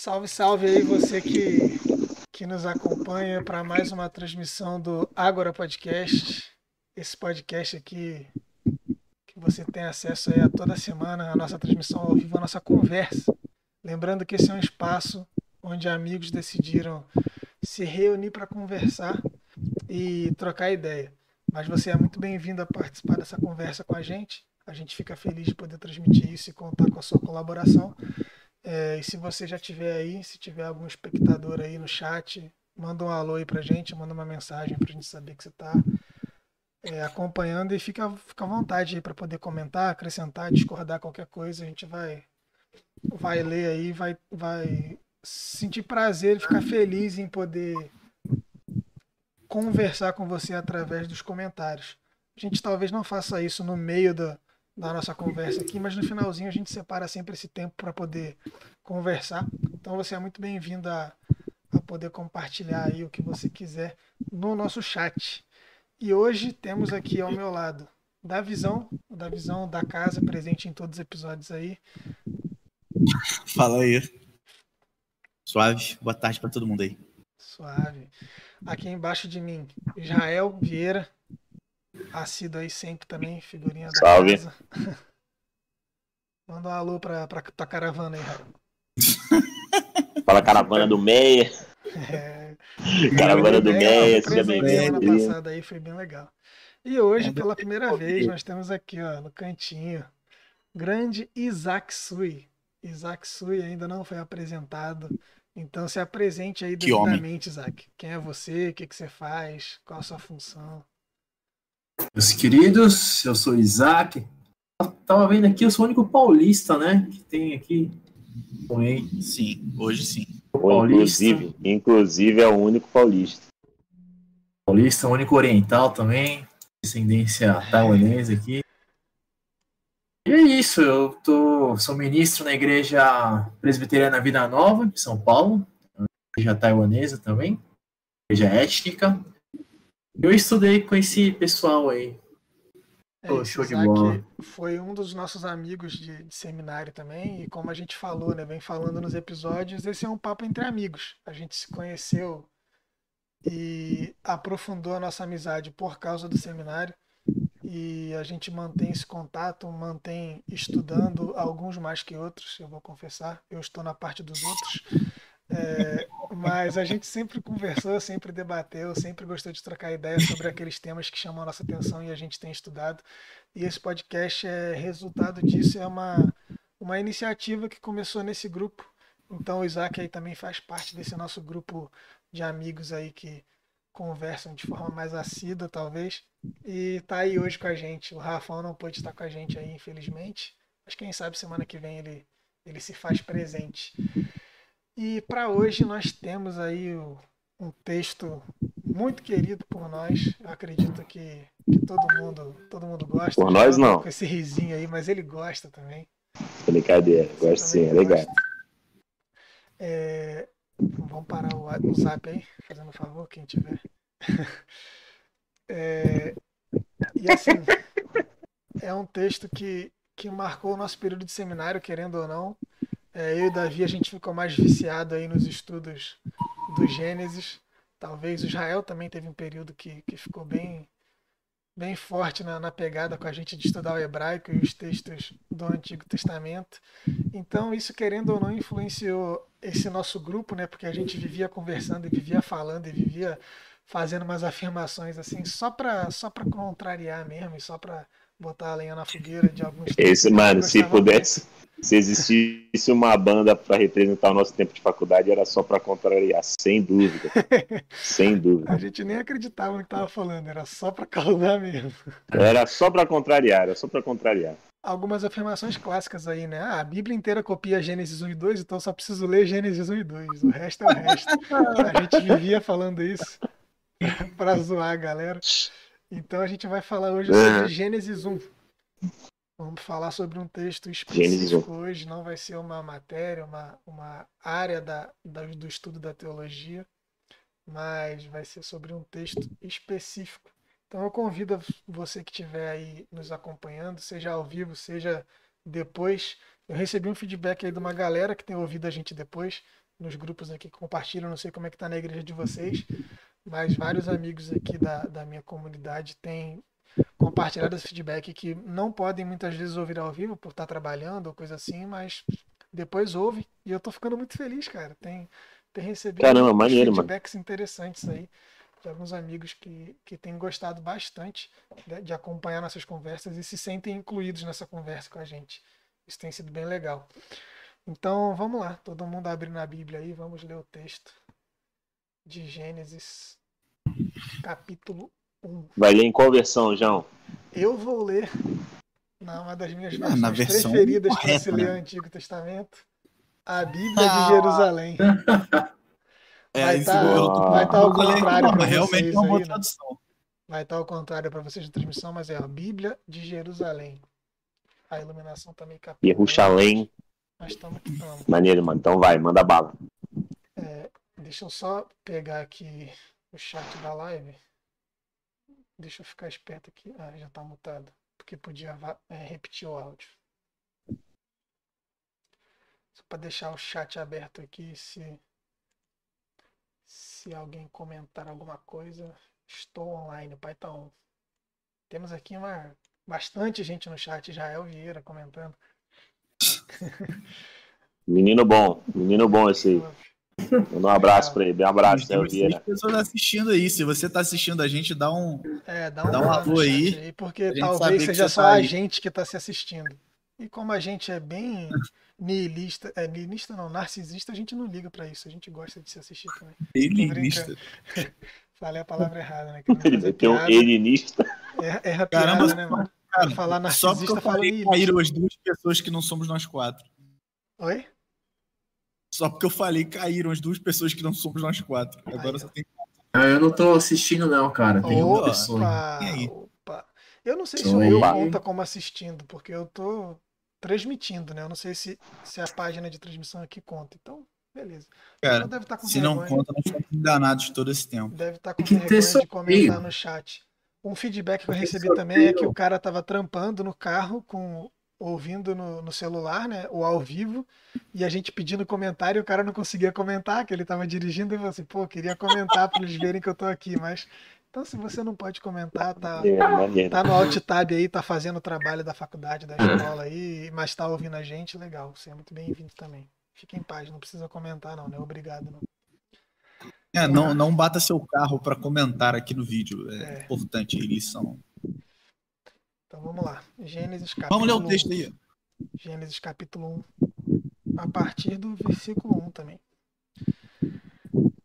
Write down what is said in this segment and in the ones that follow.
Salve, salve aí você que, que nos acompanha para mais uma transmissão do Agora Podcast. Esse podcast aqui que você tem acesso aí a toda semana, a nossa transmissão ao vivo, a nossa conversa. Lembrando que esse é um espaço onde amigos decidiram se reunir para conversar e trocar ideia. Mas você é muito bem-vindo a participar dessa conversa com a gente. A gente fica feliz de poder transmitir isso e contar com a sua colaboração. É, e se você já tiver aí, se tiver algum espectador aí no chat, manda um alô aí pra gente, manda uma mensagem pra gente saber que você tá é, acompanhando e fica, fica à vontade aí para poder comentar, acrescentar, discordar qualquer coisa. A gente vai, vai ler aí, vai, vai sentir prazer e ficar feliz em poder conversar com você através dos comentários. A gente talvez não faça isso no meio da, da nossa conversa aqui, mas no finalzinho a gente separa sempre esse tempo para poder conversar. Então você é muito bem-vindo a, a poder compartilhar aí o que você quiser no nosso chat. E hoje temos aqui ao meu lado da visão, da visão da casa presente em todos os episódios aí. Fala aí. Suave. Boa tarde para todo mundo aí. Suave. Aqui embaixo de mim, Israel Vieira. Assíduo aí sempre também, figurinha da Salve. casa. Manda um alô pra, pra tua caravana aí, Raio. Fala caravana do Meia. É, Caravana do Meia, seja presente semana bem-vindo. passada aí foi bem legal. E hoje, pela primeira vez, nós temos aqui, ó, no cantinho, grande Isaac Sui. Isaac Sui ainda não foi apresentado. Então se apresente aí Que homem. devidamente, Isaac. Quem é você? O que, que você faz? Qual a sua função? Meus queridos, eu sou Isaac. Tava vendo aqui, eu sou o único paulista, né? Que tem aqui. Oi. Sim, hoje sim. Ou, inclusive, inclusive é o único paulista. Paulista, o único oriental também. Descendência taiwanesa aqui. E é isso, eu tô, sou ministro na igreja presbiteriana Vida Nova, de São Paulo. Igreja taiwanesa também. Igreja étnica. Eu estudei com esse pessoal aí. É Pô, show de bola. foi um dos nossos amigos de, de seminário também, e como a gente falou, né, vem falando nos episódios, esse é um papo entre amigos. A gente se conheceu e aprofundou a nossa amizade por causa do seminário, e a gente mantém esse contato, mantém estudando, alguns mais que outros, eu vou confessar, eu estou na parte dos outros. É, mas a gente sempre conversou, sempre debateu, sempre gostou de trocar ideias sobre aqueles temas que chamam a nossa atenção e a gente tem estudado. E esse podcast é resultado disso, é uma, uma iniciativa que começou nesse grupo. Então o Isaac aí também faz parte desse nosso grupo de amigos aí que conversam de forma mais assídua, talvez. E tá aí hoje com a gente. O Rafão não pôde estar com a gente aí, infelizmente. Mas quem sabe semana que vem ele, ele se faz presente. E para hoje nós temos aí um texto muito querido por nós. Eu acredito que, que todo mundo todo mundo gosta. Por nós, não. Com esse risinho aí, mas ele gosta também. Brincadeira, gosto sim, é legal. É, vamos parar o, o zap aí, fazendo um favor, quem tiver. É, e assim, é um texto que, que marcou o nosso período de seminário, querendo ou não. É, eu e Davi, a gente ficou mais viciado aí nos estudos do Gênesis. Talvez o Israel também teve um período que, que ficou bem, bem forte na, na pegada com a gente de estudar o hebraico e os textos do Antigo Testamento. Então, isso, querendo ou não, influenciou esse nosso grupo, né? Porque a gente vivia conversando e vivia falando e vivia fazendo umas afirmações assim, só para só para contrariar mesmo e só para botar a lenha na fogueira de alguns Esse, mano, se pudesse, se existisse uma banda para representar o nosso tempo de faculdade, era só para contrariar, sem dúvida. sem A dúvida. gente nem acreditava no que tava falando, era só para causar mesmo. Era só para contrariar, era só para contrariar. Algumas afirmações clássicas aí, né? Ah, a Bíblia inteira copia Gênesis 1 e 2, então só preciso ler Gênesis 1 e 2. O resto é o resto. A gente vivia falando isso para zoar a galera. Então a gente vai falar hoje sobre É. Gênesis 1. Vamos falar sobre um texto específico hoje, não vai ser uma matéria, uma, uma área da, da- do estudo da teologia, mas vai ser sobre um texto específico. Então eu convido você que estiver aí nos acompanhando, seja ao vivo, seja depois. Eu recebi um feedback aí de uma galera que tem ouvido a gente depois, nos grupos aqui que compartilham, não sei como é que tá na igreja de vocês, mas vários amigos aqui da, da minha comunidade têm compartilhado esse feedback que não podem muitas vezes ouvir ao vivo por estar trabalhando ou coisa assim, mas depois ouve e eu tô ficando muito feliz, cara. Tem, tem recebido Caramba, maneiro, mano. feedbacks interessantes aí de alguns amigos que, que têm gostado bastante de, de acompanhar nossas conversas e se sentem incluídos nessa conversa com a gente. Isso tem sido bem legal. Então vamos lá, todo mundo abrindo a Bíblia aí, vamos ler o texto de Gênesis, capítulo 1. Vai ler em qual versão, João? Eu vou ler na uma das minhas Ah, versões na versão preferidas para se ler né? o Antigo Testamento, a Bíblia Ah. de Jerusalém. Vai isso tá- tá ao contrário Realmente vocês é uma aí, né? tradução. Vai estar ao contrário para vocês na transmissão, mas é a Bíblia de Jerusalém. A iluminação também capítulo. Yerushalém. Mas estamos que estamos. Maneiro, mano. Então vai, manda bala. Deixa eu só pegar aqui o chat da live. Deixa eu ficar esperto aqui. Ah, já tá mutado. Porque podia é, repetir o áudio. Só para deixar o chat aberto aqui, se se alguém comentar alguma coisa, estou online, o pai tá on. Temos aqui uma bastante gente no chat, Israel Vieira comentando. Menino bom. Menino bom esse aí. Manda um abraço pra ele. Um abraço, Zé Tem seis Vieira. pessoas assistindo aí. Se você tá assistindo a gente, dá um. É, dá um, Dá um alô aí, chat porque talvez seja só tá a aí. gente que está se assistindo. E como a gente é bem niilista, é niilista não, narcisista, a gente não liga pra isso, a gente gosta de se assistir também. Elinista. Falei a palavra errada, né? Ele meteu um elinista. erra, erra Caramba, piada, né, mano? cara, falar Só porque narcisista, eu fala falei caíram as duas pessoas que não somos nós quatro. Oi? Só porque eu falei caíram as duas pessoas que não somos nós quatro. Agora Aí, só tem. Ah, eu não tô assistindo, não, cara. Tem uma Opa. pessoa. Opa, E aí? opa. Eu não sei se Então, o meu conta como assistindo, porque eu tô transmitindo, né? Eu não sei se, se a página de transmissão aqui conta. Então, beleza. Cara, estar com se não conta, nós fomos enganados todo esse tempo. Deve estar com Tem que ter de comentar no chat. Um feedback que eu recebi também é que o cara tava trampando no carro com ouvindo no, no celular, né, o ao vivo, e a gente pedindo comentário e o cara não conseguia comentar, que ele tava dirigindo e falou assim, pô, queria comentar para eles verem que eu tô aqui, mas então se você não pode comentar, tá É, maneiro. tá no alt tab aí, tá fazendo o trabalho da faculdade, da escola aí, mas tá ouvindo a gente, legal, você é muito bem-vindo também. Fique em paz, não precisa comentar não, né? Obrigado não. É, não, não bata seu carro para comentar aqui no vídeo. É, É. importante, eles são. Então vamos lá. Gênesis capítulo Vamos ler o 1. texto aí. Gênesis capítulo 1, a partir do versículo 1 também.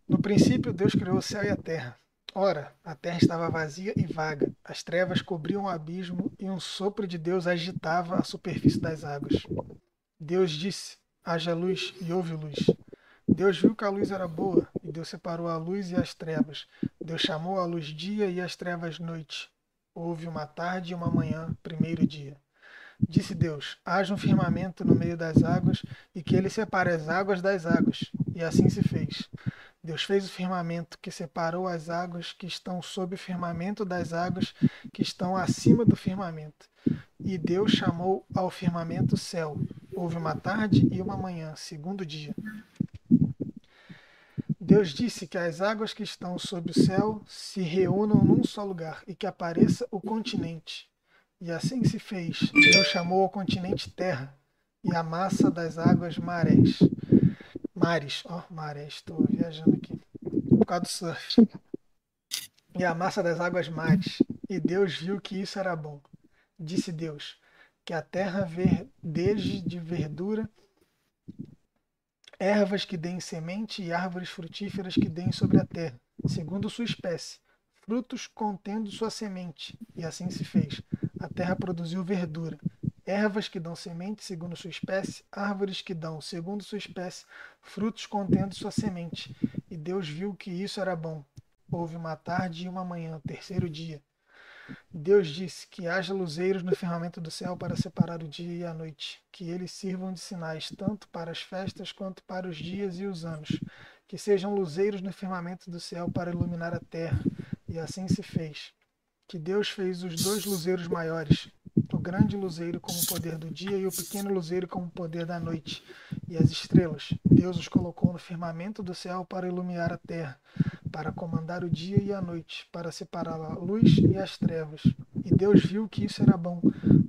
No princípio, Deus criou o céu e a terra. Ora, a terra estava vazia e vaga, as trevas cobriam o abismo e um sopro de Deus agitava a superfície das águas. Deus disse: haja luz e houve luz. Deus viu que a luz era boa e Deus separou a luz e as trevas. Deus chamou a luz dia e as trevas noite. Houve uma tarde e uma manhã, primeiro dia. Disse Deus: haja um firmamento no meio das águas e que ele separe as águas das águas. E assim se fez. Deus fez o firmamento que separou as águas que estão sob o firmamento das águas que estão acima do firmamento. E Deus chamou ao firmamento céu. Houve uma tarde e uma manhã, segundo dia. Deus disse que as águas que estão sob o céu se reúnam num só lugar e que apareça o continente. E assim se fez. Deus chamou ao continente terra e a massa das águas marés. Mares, ó, marés, estou viajando aqui. Por causa do surf. E a massa das águas mares. E Deus viu que isso era bom. Disse Deus: que a terra verdeje de verdura, ervas que deem semente e árvores frutíferas que deem sobre a terra, segundo sua espécie, frutos contendo sua semente. E assim se fez. A terra produziu verdura, ervas que dão semente segundo sua espécie, árvores que dão, segundo sua espécie, frutos contendo sua semente. E Deus viu que isso era bom. Houve uma tarde e uma manhã, terceiro dia. Deus disse que haja luzeiros no firmamento do céu para separar o dia e a noite, que eles sirvam de sinais tanto para as festas quanto para os dias e os anos, que sejam luzeiros no firmamento do céu para iluminar a terra. E assim se fez. que Deus fez os dois luzeiros maiores, o grande luzeiro como o poder do dia e o pequeno luzeiro como o poder da noite, e as estrelas. Deus os colocou no firmamento do céu para iluminar a terra, para comandar o dia e a noite, para separar a luz e as trevas. E Deus viu que isso era bom.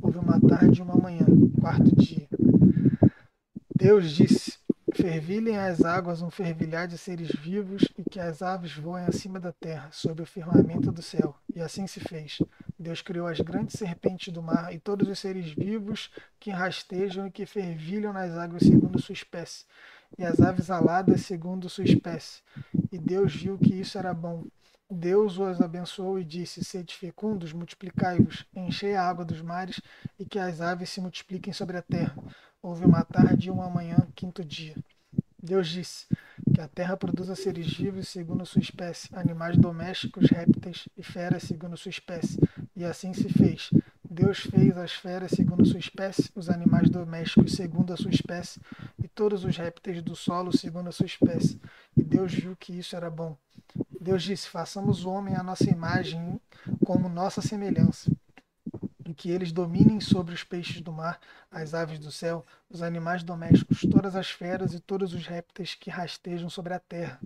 Houve uma tarde e uma manhã, quarto dia. Deus disse: Fervilhem as águas um fervilhar de seres vivos e que as aves voem acima da terra, sob o firmamento do céu. E assim se fez. Deus criou as grandes serpentes do mar e todos os seres vivos que rastejam e que fervilham nas águas segundo sua espécie, e as aves aladas segundo sua espécie. E Deus viu que isso era bom. Deus os abençoou e disse: Sede fecundos, multiplicai-vos, enchei a água dos mares e que as aves se multipliquem sobre a terra. Houve uma tarde e uma manhã, quinto dia. Deus disse que a terra produza seres vivos segundo sua espécie, animais domésticos, répteis e feras segundo sua espécie. E assim se fez. Deus fez as feras segundo sua espécie, os animais domésticos segundo a sua espécie, todos os répteis do solo segundo a sua espécie. E Deus viu que isso era bom. Deus disse: Façamos o homem à nossa imagem, como nossa semelhança e que eles dominem sobre os peixes do mar, as aves do céu, os animais domésticos, todas as feras e todos os répteis que rastejam sobre a terra.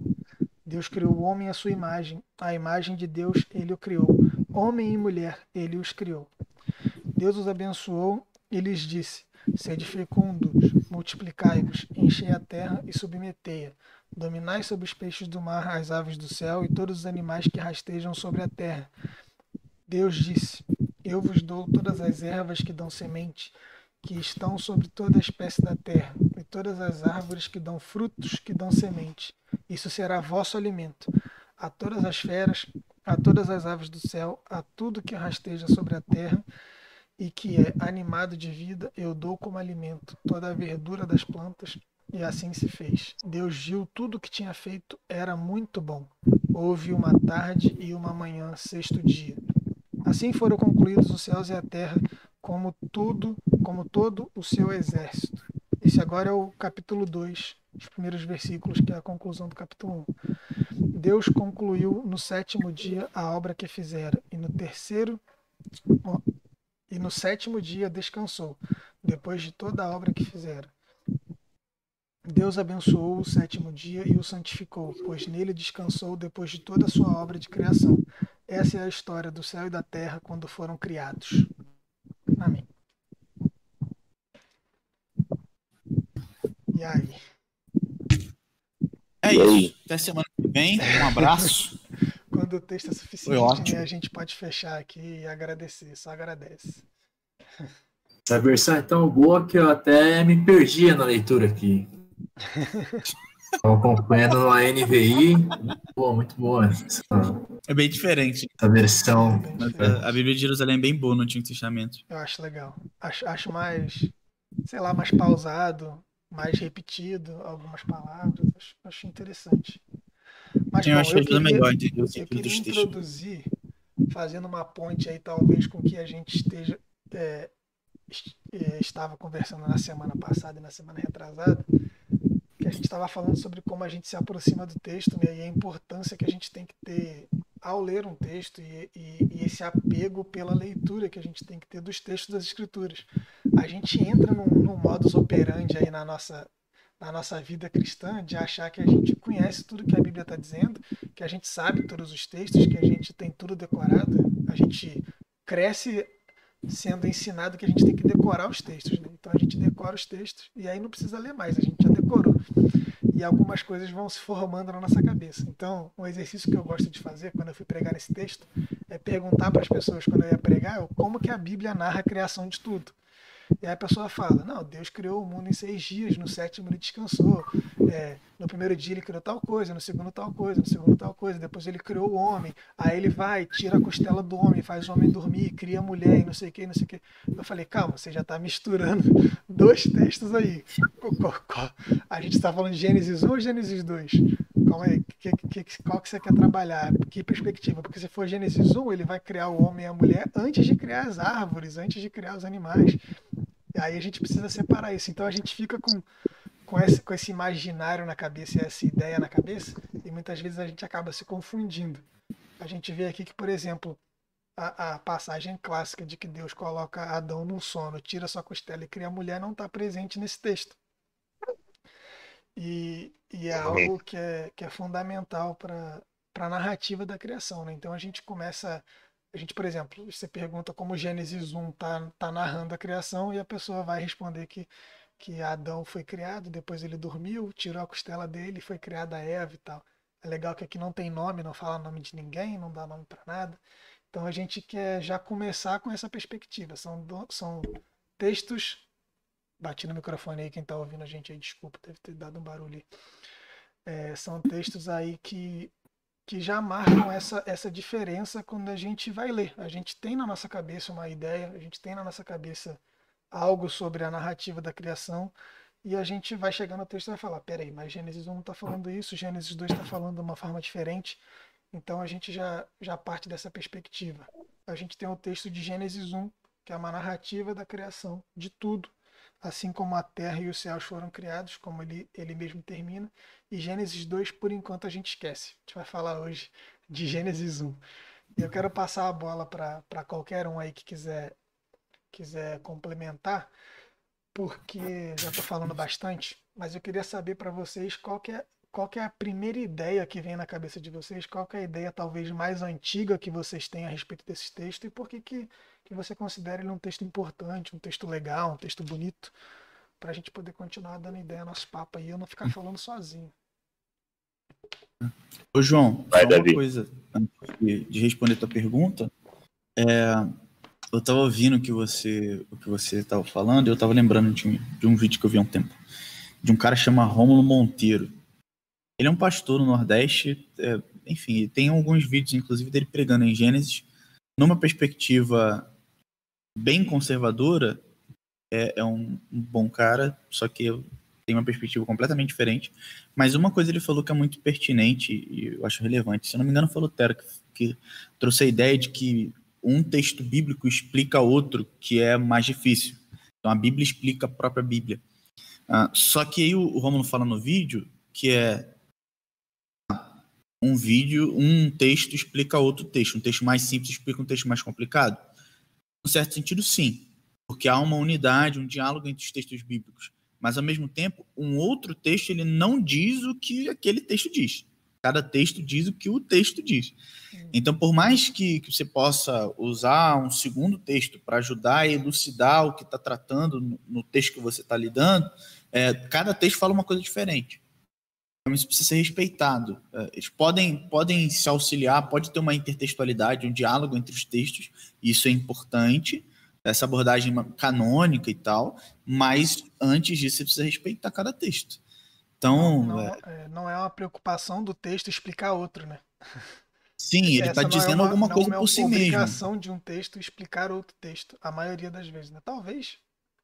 Deus criou o homem à sua imagem, a imagem de Deus ele o criou. Homem e mulher ele os criou. Deus os abençoou e lhes disse: Sede fecundos, multiplicai-vos, enchei a terra e submetei-a. Dominai sobre os peixes do mar, as aves do céu e todos os animais que rastejam sobre a terra. Deus disse: eu vos dou todas as ervas que dão semente, que estão sobre toda a espécie da terra, e todas as árvores que dão frutos que dão semente. Isso será vosso alimento. A todas as feras, a todas as aves do céu, a tudo que rasteja sobre a terra e que é animado de vida, eu dou como alimento toda a verdura das plantas. E assim se fez. Deus viu tudo o que tinha feito, era muito bom. Houve uma tarde e uma manhã, sexto dia. Assim foram concluídos os céus e a terra, como tudo, como todo o seu exército. Esse agora é o capítulo 2, os primeiros versículos, que é a conclusão do capítulo 1. Deus concluiu no sétimo dia a obra que fizera, e no terceiro e no sétimo dia descansou, depois de toda a obra que fizera. Deus abençoou o sétimo dia e o santificou, pois nele descansou depois de toda a sua obra de criação. Essa é a história do céu e da terra quando foram criados. Amém. E aí? É isso. Até semana que vem. Um abraço. Quando o texto é suficiente, né, a gente pode fechar aqui e agradecer. Só agradece. Essa versão é tão boa que eu até me perdia na leitura aqui. Estou acompanhando no NVI. Pô, muito boa. Essa, é bem diferente. Essa versão. A, a, Bíblia de Jerusalém é bem boa no Antigo Testamento. Eu acho legal. Acho, acho mais, sei lá, mais pausado, mais repetido algumas palavras. Acho, acho interessante. Mas, eu bom, achei eu queria, melhor de eu queria introduzir, fazendo uma ponte aí, talvez, com que a gente esteja. É, é estava conversando na semana passada e na semana retrasada, que a gente estava falando sobre como a gente se aproxima do texto né, e a importância que a gente tem que ter ao ler um texto e, e, e, esse apego pela leitura que a gente tem que ter dos textos das escrituras. A gente entra num, num modus operandi aí na nossa, na nossa vida cristã de achar que a gente conhece tudo que a Bíblia está dizendo, que a gente sabe todos os textos, que a gente tem tudo decorado. A gente cresce sendo ensinado que a gente tem que decorar os textos. Né? Então a gente decora os textos e aí não precisa ler mais, a gente já decorou. E algumas coisas vão se formando na nossa cabeça. Então, um exercício que eu gosto de fazer quando eu fui pregar esse texto é perguntar para as pessoas quando eu ia pregar como que a Bíblia narra a criação de tudo. E aí a pessoa fala: Não, Deus criou o mundo em seis dias, no sétimo ele descansou. É, no primeiro dia ele criou tal coisa, no segundo tal coisa, no segundo tal coisa. Depois ele criou o homem. Aí ele vai, tira a costela do homem, faz o homem dormir, cria a mulher e não sei o que, não sei o que. Eu falei: Calma, você já está misturando dois textos aí. A gente está falando de Gênesis 1 ou Gênesis 2? Calma aí, que, que, qual que você quer trabalhar? Que perspectiva? Porque se for Gênesis 1, ele vai criar o homem e a mulher antes de criar as árvores, antes de criar os animais. Aí a gente precisa separar isso. Então a gente fica com, com, esse, com esse imaginário na cabeça essa ideia na cabeça, e muitas vezes a gente acaba se confundindo. A gente vê aqui que, por exemplo, a, a passagem clássica de que Deus coloca Adão no sono, tira sua costela e cria a mulher, não está presente nesse texto. E, e é algo que é, que é fundamental para a narrativa da criação. Né? Então a gente começa. A gente, por exemplo, você pergunta como Gênesis 1 está tá narrando a criação e a pessoa vai responder que, que Adão foi criado, depois ele dormiu, tirou a costela dele, foi criada Eva e tal. É legal que aqui não tem nome, não fala nome de ninguém, não dá nome para nada. Então a gente quer já começar com essa perspectiva. São, são textos. Bati no microfone aí, quem está ouvindo a gente aí, desculpa, deve ter dado um barulho. É, são textos aí que, que já marcam essa, essa diferença quando a gente vai ler. A gente tem na nossa cabeça uma ideia, a gente tem na nossa cabeça algo sobre a narrativa da criação, e a gente vai chegando no texto e vai falar: peraí, mas Gênesis 1 está falando isso, Gênesis 2 está falando de uma forma diferente. Então a gente já, já parte dessa perspectiva. A gente tem o texto de Gênesis 1, que é uma narrativa da criação de tudo, assim como a terra e os céus foram criados, como ele, ele mesmo termina. E Gênesis 2, por enquanto, a gente esquece. A gente vai falar hoje de Gênesis 1. E eu quero passar a bola para qualquer um aí que quiser, quiser complementar, porque já estou falando bastante, mas eu queria saber para vocês qual que é qual que é a primeira ideia que vem na cabeça de vocês? Qual que é a ideia talvez mais antiga que vocês têm a respeito desse texto e por que, que, que você considera ele um texto importante, um texto legal, um texto bonito, para a gente poder continuar dando ideia ao nosso papo aí e eu não ficar falando sozinho. Ô João, Vai, só uma coisa antes de, de responder a tua pergunta. É, eu estava ouvindo o que você o que você estava falando e eu estava lembrando de um, de um vídeo que eu vi há um tempo de um cara chamado Rômulo Monteiro ele é um pastor no Nordeste, é, enfim, tem alguns vídeos, inclusive, dele pregando em Gênesis, numa perspectiva bem conservadora, é, é um, um, bom cara, só que tem uma perspectiva completamente diferente. Mas uma coisa ele falou que é muito pertinente e eu acho relevante. Se eu não me engano, foi Lutero que, que trouxe a ideia de que um texto bíblico explica outro que é mais difícil. Então a Bíblia explica a própria Bíblia. Uh, só que aí o, o Romulo fala no vídeo que é um vídeo, um texto explica outro texto. Um texto mais simples explica um texto mais complicado? No certo sentido, sim. Porque há uma unidade, um diálogo entre os textos bíblicos. Mas, ao mesmo tempo, um outro texto ele não diz o que aquele texto diz. Cada texto diz o que o texto diz. Então, por mais que, que você possa usar um segundo texto para ajudar a elucidar o que está tratando no, no, texto que você está lidando, é, cada texto fala uma coisa diferente. Isso precisa ser respeitado. É, eles podem, podem se auxiliar, pode ter uma intertextualidade, um diálogo entre os textos, isso é importante, essa abordagem canônica e tal, mas antes disso você precisa respeitar cada texto. Então. Não, não é, é não é uma preocupação do texto explicar outro, né? Sim, ele está dizendo é uma, alguma coisa por si mesmo. É obrigação de um texto explicar outro texto, a maioria das vezes. Né? Talvez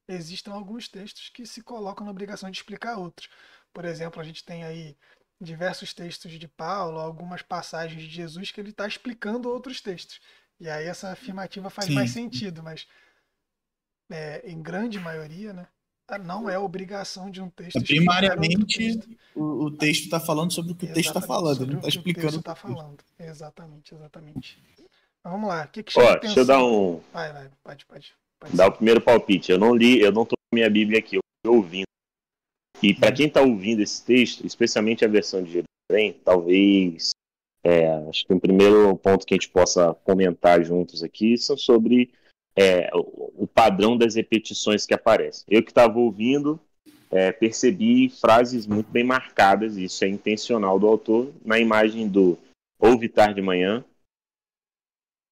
existam alguns textos que se colocam na obrigação de explicar outros. Por exemplo, a gente tem aí diversos textos de Paulo, algumas passagens de Jesus que ele está explicando outros textos. E aí essa afirmativa faz Sim. mais sentido, mas é, em grande maioria, né? Não é obrigação de um texto. Primariamente, texto. O, o, texto está falando sobre o que o texto está falando, ele não está explicando. O texto está falando. Exatamente, exatamente. Mas vamos lá. O que, que Ó, deixa eu dar um. Vai, vai, pode, pode. pode dar o primeiro palpite. Eu não li, eu não estou com minha Bíblia aqui, eu estou ouvindo. E para quem está ouvindo esse texto, especialmente a versão de Jerusalém, talvez é, acho que o primeiro ponto que a gente possa comentar juntos aqui são sobre é, o, padrão das repetições que aparecem. Eu que estava ouvindo, é, percebi frases muito bem marcadas, isso é intencional do autor, na imagem do ouve tarde de manhã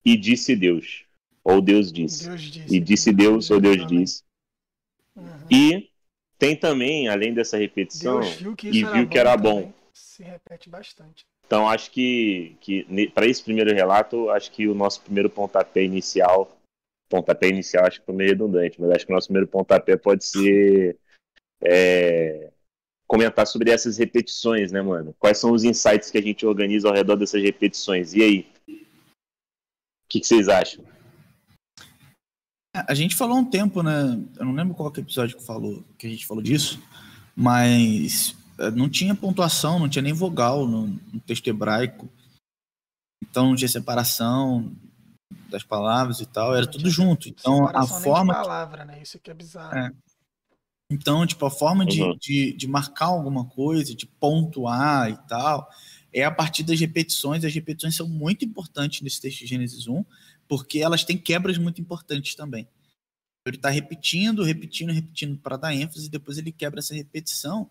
e disse Deus, ou Deus disse. Deus disse. E disse Deus, ou Deus disse. Uhum. E tem também, além dessa repetição, viu e viu que era bom. Se repete bastante. Então acho que, que para esse primeiro relato, acho que o nosso primeiro pontapé inicial, pontapé inicial acho que foi meio redundante, mas acho que o nosso primeiro pontapé pode ser é, comentar sobre essas repetições, né, mano? Quais são os insights que a gente organiza ao redor dessas repetições? E aí? O que, que vocês acham? A gente falou um tempo, né? Eu não lembro qual que é o episódio que, falou, que a gente falou disso, mas eh, não tinha pontuação, não tinha nem vogal no, no texto hebraico. Então não tinha separação. das palavras e tal, era tudo junto. Então a forma. De palavra, né? Isso que é bizarro. É. Então, tipo, a forma de, uhum. de, de marcar alguma coisa, de pontuar e tal, é a partir das repetições. As repetições são muito importantes nesse texto de Gênesis 1, porque elas têm quebras muito importantes também. Ele está repetindo, repetindo, repetindo para dar ênfase, depois ele quebra essa repetição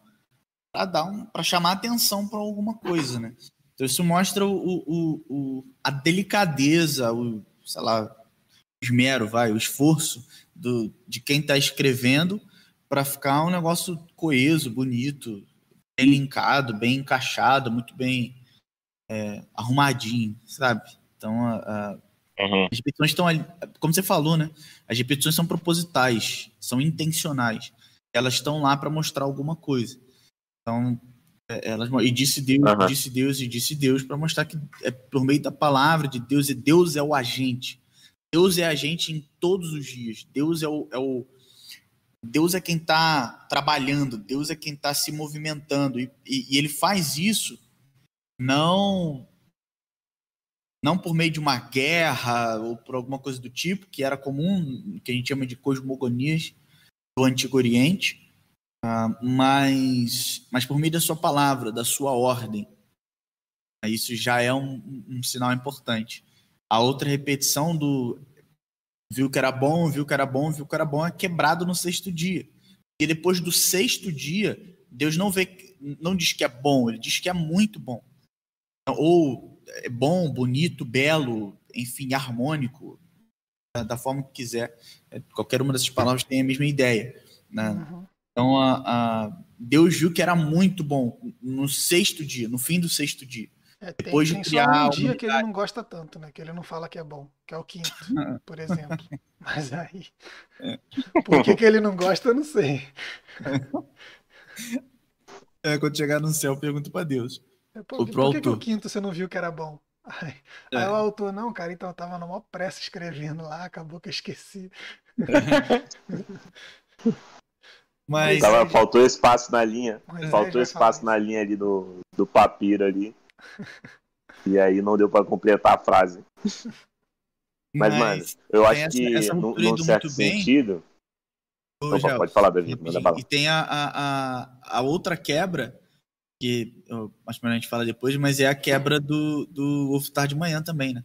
para dar um, para chamar atenção para alguma coisa, né? Então isso mostra o, o, o, a delicadeza, o, sei lá, esmero, vai, o esforço do, de quem está escrevendo para ficar um negócio coeso, bonito, bem linkado, bem encaixado, muito bem é, arrumadinho, sabe? Então, a, a, uhum. as repetições estão ali, como você falou, né? As repetições são propositais, são intencionais. Elas estão lá para mostrar alguma coisa. Então, é, elas e disse Deus, uhum. disse Deus e disse Deus para mostrar que é por meio da palavra de Deus e Deus é o agente. Deus é agente em todos os dias. Deus é o, é o Deus é quem está trabalhando, Deus é quem está se movimentando e, e, e, ele faz isso não não por meio de uma guerra ou por alguma coisa do tipo que era comum, que a gente chama de cosmogonias do Antigo Oriente, uh, mas mas por meio da sua palavra, da sua ordem. Isso já é um, um sinal importante. A outra repetição do viu que era bom, viu que era bom, viu que era bom, é quebrado no sexto dia. E depois do sexto dia, Deus não vê, não diz que é bom, ele diz que é muito bom. Ou é bom, bonito, belo, enfim, harmônico, da forma que quiser. É, qualquer uma dessas palavras tem a mesma ideia. Né? Uhum. Então, a, a, Deus viu que era muito bom no sexto dia, no fim do sexto dia. É, tem, Depois de criar um dia que ele não gosta tanto, né? Que ele não fala que é bom, que é o quinto, por exemplo. Mas aí. É. Por que, que ele não gosta, eu não sei. É, quando chegar no céu, pergunto para Deus. É, por, por que, que o quinto você não viu que era bom? Aí, é. aí o autor, não, cara, então eu tava na maior pressa escrevendo lá, acabou que eu esqueci. Mas Tava, faltou espaço na linha. Mas faltou espaço na linha ali do, do papiro ali. e aí não deu para completar a frase. Mas, Mas mano, eu acho essa, que essa num, num certo sentido. Opa, já, pode falar, Davi. E, e tem a, a, a, outra quebra, que a gente fala depois, mas é a quebra do, do ovo tarde de manhã também, né?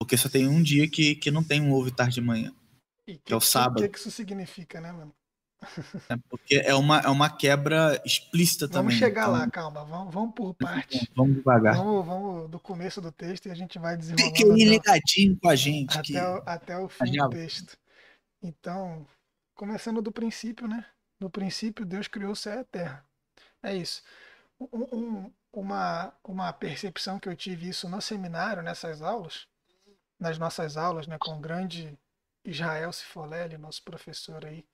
Porque só tem um dia que, que não tem um ovo tarde de manhã. E que, que é o sábado. O que, que isso significa, né, mano? É porque é uma, é uma quebra explícita vamos também. Vamos chegar então... lá, calma. Vamos, vamos por parte. Vamos devagar. Vamos, vamos do começo do texto e a gente vai desenvolvendo. Fique ligadinho com a gente. Até, que... o, até o fim do texto. Então, começando do princípio, né? No princípio, Deus criou o céu e a terra. É isso. Um, um, uma, uma percepção que eu tive isso no seminário, nessas aulas, nas nossas aulas, né, com o grande Israel Cifolelli, nosso professor aí,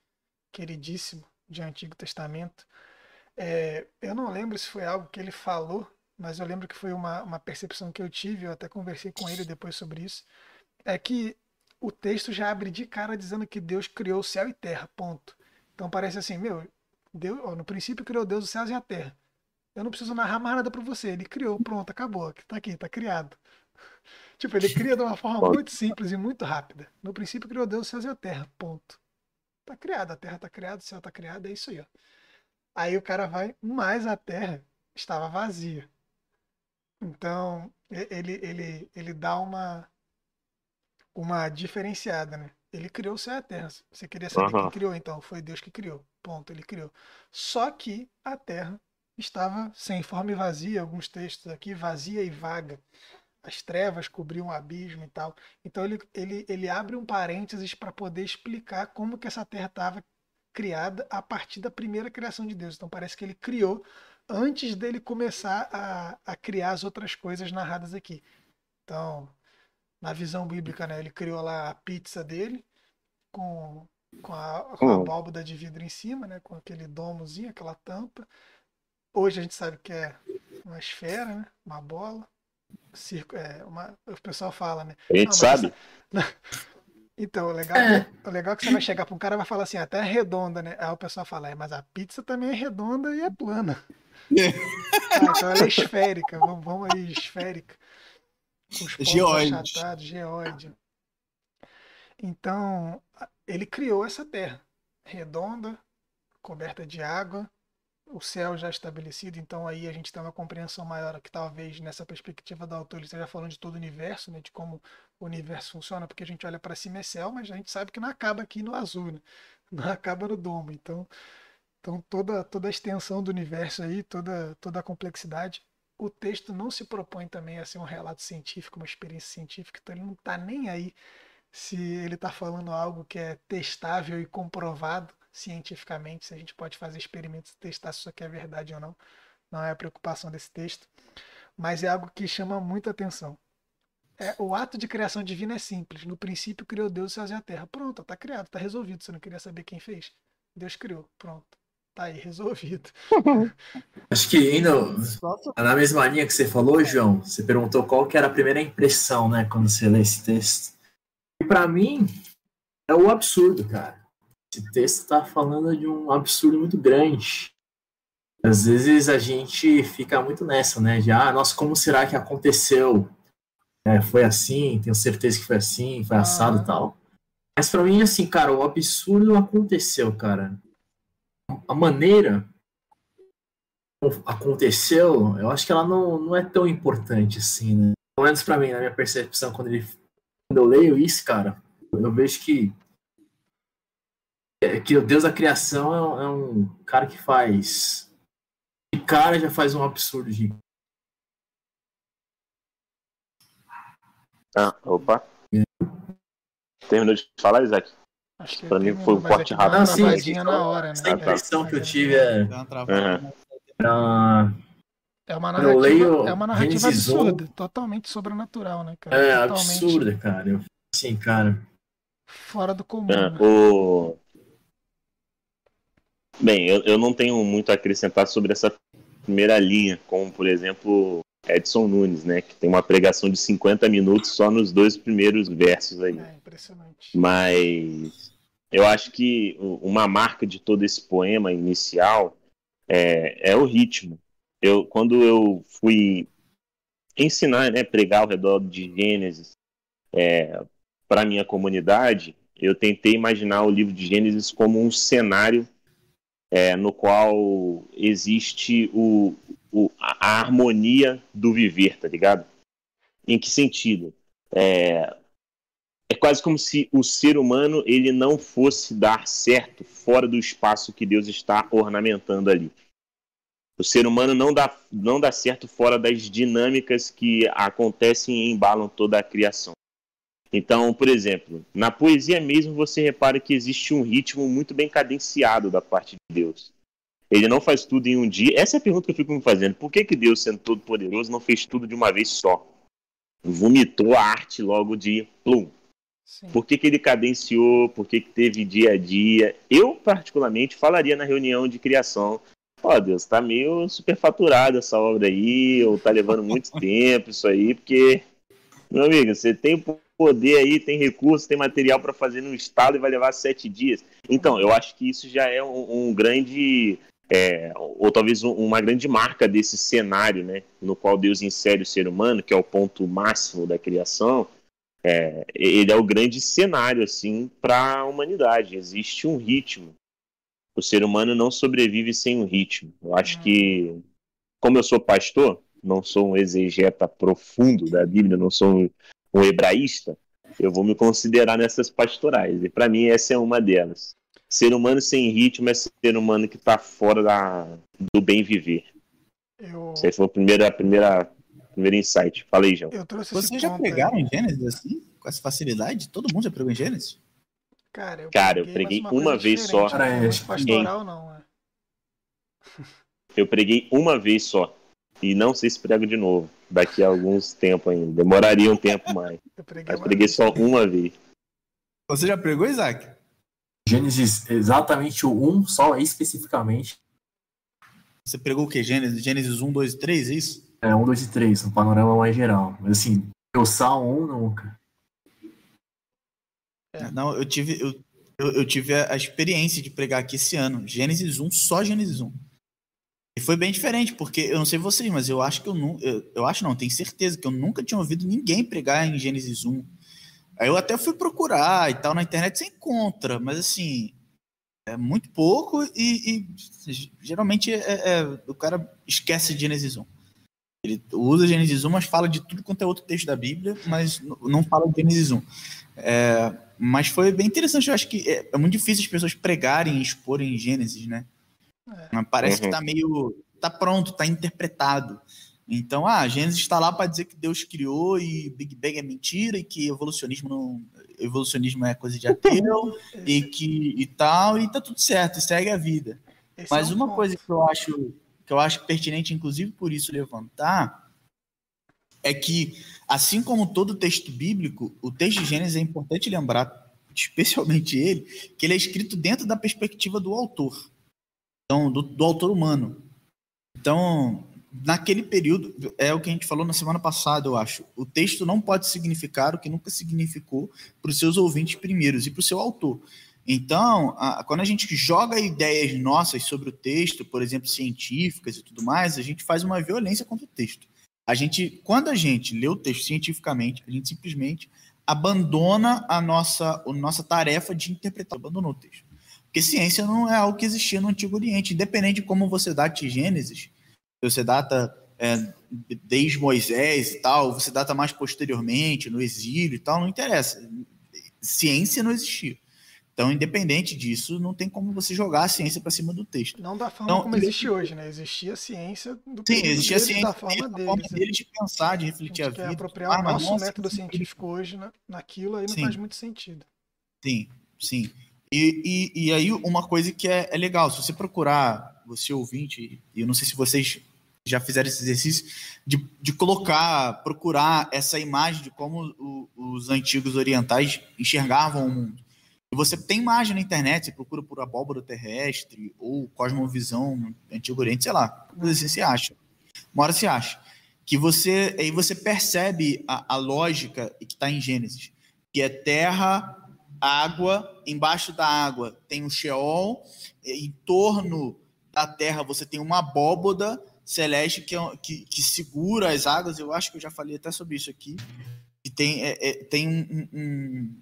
queridíssimo de Antigo Testamento. É, eu não lembro se foi algo que ele falou, mas eu lembro que foi uma, uma percepção que eu tive, eu até conversei com ele depois sobre isso, é que o texto já abre de cara dizendo que Deus criou o céu e terra, ponto. Então parece assim, meu, Deus, ó, no princípio criou Deus os céus e a terra. Eu não preciso narrar mais nada para você, ele criou, pronto, acabou, tá aqui, tá criado. Tipo, ele cria de uma forma muito simples e muito rápida. No princípio criou Deus os céus e a terra, ponto. Tá criada, a Terra tá criada, o céu tá criado, é isso aí, ó. Aí o cara vai, mas a Terra estava vazia. Então, ele, ele, ele dá uma, uma diferenciada, né? Ele criou o céu e a terra. Você queria saber uhum. quem criou, então? Foi Deus que criou. Ponto, ele criou. Só que a terra estava sem forma e vazia, alguns textos aqui, vazia e vaga as trevas cobriam o abismo e tal. Então ele, ele, ele abre um parênteses para poder explicar como que essa terra estava criada a partir da primeira criação de Deus. Então parece que ele criou antes dele começar a, a criar as outras coisas narradas aqui. Então, na visão bíblica, né, ele criou lá a pizza dele com, com, a, com a abóboda de vidro em cima, né, com aquele domozinho, aquela tampa. Hoje a gente sabe que é uma esfera, né, uma bola circo, é, uma, o pessoal fala, né? A gente não, sabe. Essa... Então, o legal, é. o legal é que você vai chegar para um cara e vai falar assim, até é redonda, né? Aí o pessoal fala, é, mas a pizza também é redonda e é plana. ah, então ela é esférica, vamos, vamos aí, esférica. Os geóide. achatados, geóide. Então, ele criou essa terra redonda, coberta de água, o céu já estabelecido, então aí a gente tem uma compreensão maior que talvez nessa perspectiva do autor ele esteja falando de todo o universo, né, de como o universo funciona, porque a gente olha para cima é céu, mas a gente sabe que não acaba aqui no azul, né? não acaba no domo. Então, então toda, toda a extensão do universo aí, toda, toda a complexidade, o texto não se propõe também a ser um relato científico, uma experiência científica, então ele não está nem aí se ele está falando algo que é testável e comprovado cientificamente, se a gente pode fazer experimentos e testar se isso aqui é verdade ou não. Não é a preocupação desse texto, mas é algo que chama muita atenção. É, o ato de criação divina é simples. No princípio criou Deus os céus e a terra. Pronto, está criado, está resolvido. Você não queria saber quem fez? Deus criou. Pronto. Tá aí, resolvido. Acho que indo na mesma linha que você falou, João, você perguntou qual que era a primeira impressão, né, quando você lê esse texto. E para mim, é o absurdo, cara. Esse texto está falando de um absurdo muito grande. Às vezes a gente fica muito nessa, né? De, ah, nossa, como será que aconteceu? É, foi assim, tenho certeza que foi assim, foi assado e ah. tal. Mas para mim, assim, cara, o absurdo aconteceu, cara. A maneira aconteceu, eu acho que ela não, não é tão importante assim, né? Pelo menos pra mim, na minha percepção, quando, ele, quando eu leio isso, cara, eu vejo que é, que o Deus da criação é, é um cara que faz. De cara já faz um absurdo gigante. Ah, opa. Terminou de falar, Isaac? Acho que pra mim foi um corte rápido. Não, sim, sim, na hora, né? Essa impressão que eu tive é. Uhum. É uma narrativa, leio é uma narrativa absurda, totalmente sobrenatural, né, cara? É, totalmente... absurda, cara. Eu, assim, cara. Fora do comum. É, né? o... Bem, eu, eu não tenho muito a acrescentar sobre essa primeira linha, como, por exemplo, Edson Nunes, né? Que tem uma pregação de 50 minutos só nos dois primeiros versos aí. É impressionante. Mas eu acho que uma marca de todo esse poema inicial é, é o ritmo. Eu, quando eu fui ensinar, né, pregar ao redor de Gênesis é, para minha comunidade, eu tentei imaginar o livro de Gênesis como um cenário é, no qual existe o, o, a harmonia do viver, tá ligado? Em que sentido? É, é quase como se o ser humano ele não fosse dar certo fora do espaço que Deus está ornamentando ali. O ser humano não dá, não dá certo fora das dinâmicas que acontecem e embalam toda a criação. Então, por exemplo, na poesia mesmo você repara que existe um ritmo muito bem cadenciado da parte de Deus. Ele não faz tudo em um dia. Essa é a pergunta que eu fico me fazendo. Por que, que Deus, sendo todo poderoso, não fez tudo de uma vez só? Vomitou a arte logo de plum. Sim. Por que, que ele cadenciou? Por que, que teve dia a dia? Eu, particularmente, falaria na reunião de criação ó, oh, Deus, tá meio superfaturado essa obra aí, ou tá levando muito tempo isso aí, porque, meu amigo, você tem poder aí, tem recurso, tem material para fazer no estado e vai levar sete dias. Então, eu acho que isso já é um, um grande, é, ou talvez um, uma grande marca desse cenário, né, no qual Deus insere o ser humano, que é o ponto máximo da criação. É, ele é o grande cenário assim para a humanidade. Existe um ritmo. O ser humano não sobrevive sem um ritmo. Eu acho que, como eu sou pastor, não sou um exegeta profundo da Bíblia, não sou um hebraísta, eu vou me considerar nessas pastorais. E para mim essa é uma delas. Ser humano sem ritmo é ser humano que está fora da, do bem viver. Eu... Esse foi o primeiro, a primeira, primeiro insight. Falei, João. Vocês já pegaram em Gênesis assim? Com essa facilidade? Todo mundo já pregou em Gênesis? Cara, eu Cara, preguei, eu preguei uma, uma vez só. Né? Pastoral, não, é. Eu preguei uma vez só. E não sei se prego de novo. Daqui a alguns tempos ainda. Demoraria um tempo mais. Eu preguei Mas preguei só uma vez. Você já pregou, Isaac? Gênesis, exatamente o 1, só especificamente. Você pregou o quê? Gênesis, Gênesis 1, 2 e 3, é isso? É, 1, 2 e 3, um panorama mais geral. Mas assim, eu sal 1 nunca. É. Não, eu tive, eu, eu, eu, tive a experiência de pregar aqui esse ano. Gênesis 1, só Gênesis 1. E foi bem diferente, porque eu não sei vocês, mas eu acho que eu não. Eu, eu acho não, tenho certeza que eu nunca tinha ouvido ninguém pregar em Gênesis 1. Aí eu até fui procurar e tal, na internet você encontra, mas assim, é muito pouco e, e geralmente é, é, o cara esquece Gênesis 1. Ele usa Gênesis 1, mas fala de tudo quanto é outro texto da Bíblia, mas não fala de Gênesis 1. É, mas foi bem interessante, eu acho que é, é, muito difícil as pessoas pregarem e exporem Gênesis, né? É. Parece uhum. que tá meio. tá pronto, tá interpretado. Então, ah, Gênesis está lá para dizer que Deus criou e Big Bang é mentira e que evolucionismo não, evolucionismo é coisa de ateu e que e tal e tá tudo certo, segue a vida. Esse Mas é um uma ponto. coisa que eu acho que eu acho pertinente, inclusive por isso levantar, é que assim como todo texto bíblico, o texto de Gênesis é importante lembrar, especialmente ele, que ele é escrito dentro da perspectiva do autor, então do, do autor humano. Então naquele período, é o que a gente falou na semana passada, eu acho. O texto não pode significar o que nunca significou para os seus ouvintes primeiros e para o seu autor. Então, a, quando a gente joga ideias nossas sobre o texto, por exemplo, científicas e tudo mais, a gente faz uma violência contra o texto. A gente, quando a gente lê o texto cientificamente, a gente simplesmente abandona a nossa, a nossa tarefa de interpretar, abandonou o texto. Porque ciência não é algo que existia no Antigo Oriente, independente de como você date Gênesis, você data é, desde Moisés e tal, você data mais posteriormente, no exílio e tal, não interessa. Ciência não existia. Então, independente disso, não tem como você jogar a ciência para cima do texto. Não da forma então, como existe hoje, né? Existia a ciência do Sim, existia deles, a ciência da forma deles, forma né? deles de pensar, de refletir a, a vida. apropriar ah, o nosso nossa, método científico hoje na, naquilo aí não sim. faz muito sentido. Sim, sim. E, e, e aí, uma coisa que é, é legal, se você procurar, você ouvinte, e eu não sei se vocês já fizeram esse exercício de, de colocar, procurar essa imagem de como o, os antigos orientais enxergavam o mundo. E você tem imagem na internet, você procura por abóbora terrestre ou cosmovisão antigo oriente, sei lá, assim você acha. Uma hora você acha. Que você, aí você percebe a, a lógica que está em Gênesis, que é terra, água, embaixo da água tem um Sheol, em torno da terra você tem uma abóboda, celeste que, é, que, que, segura as águas. Eu acho que eu já falei até sobre isso aqui. E tem, é, é, tem um, um,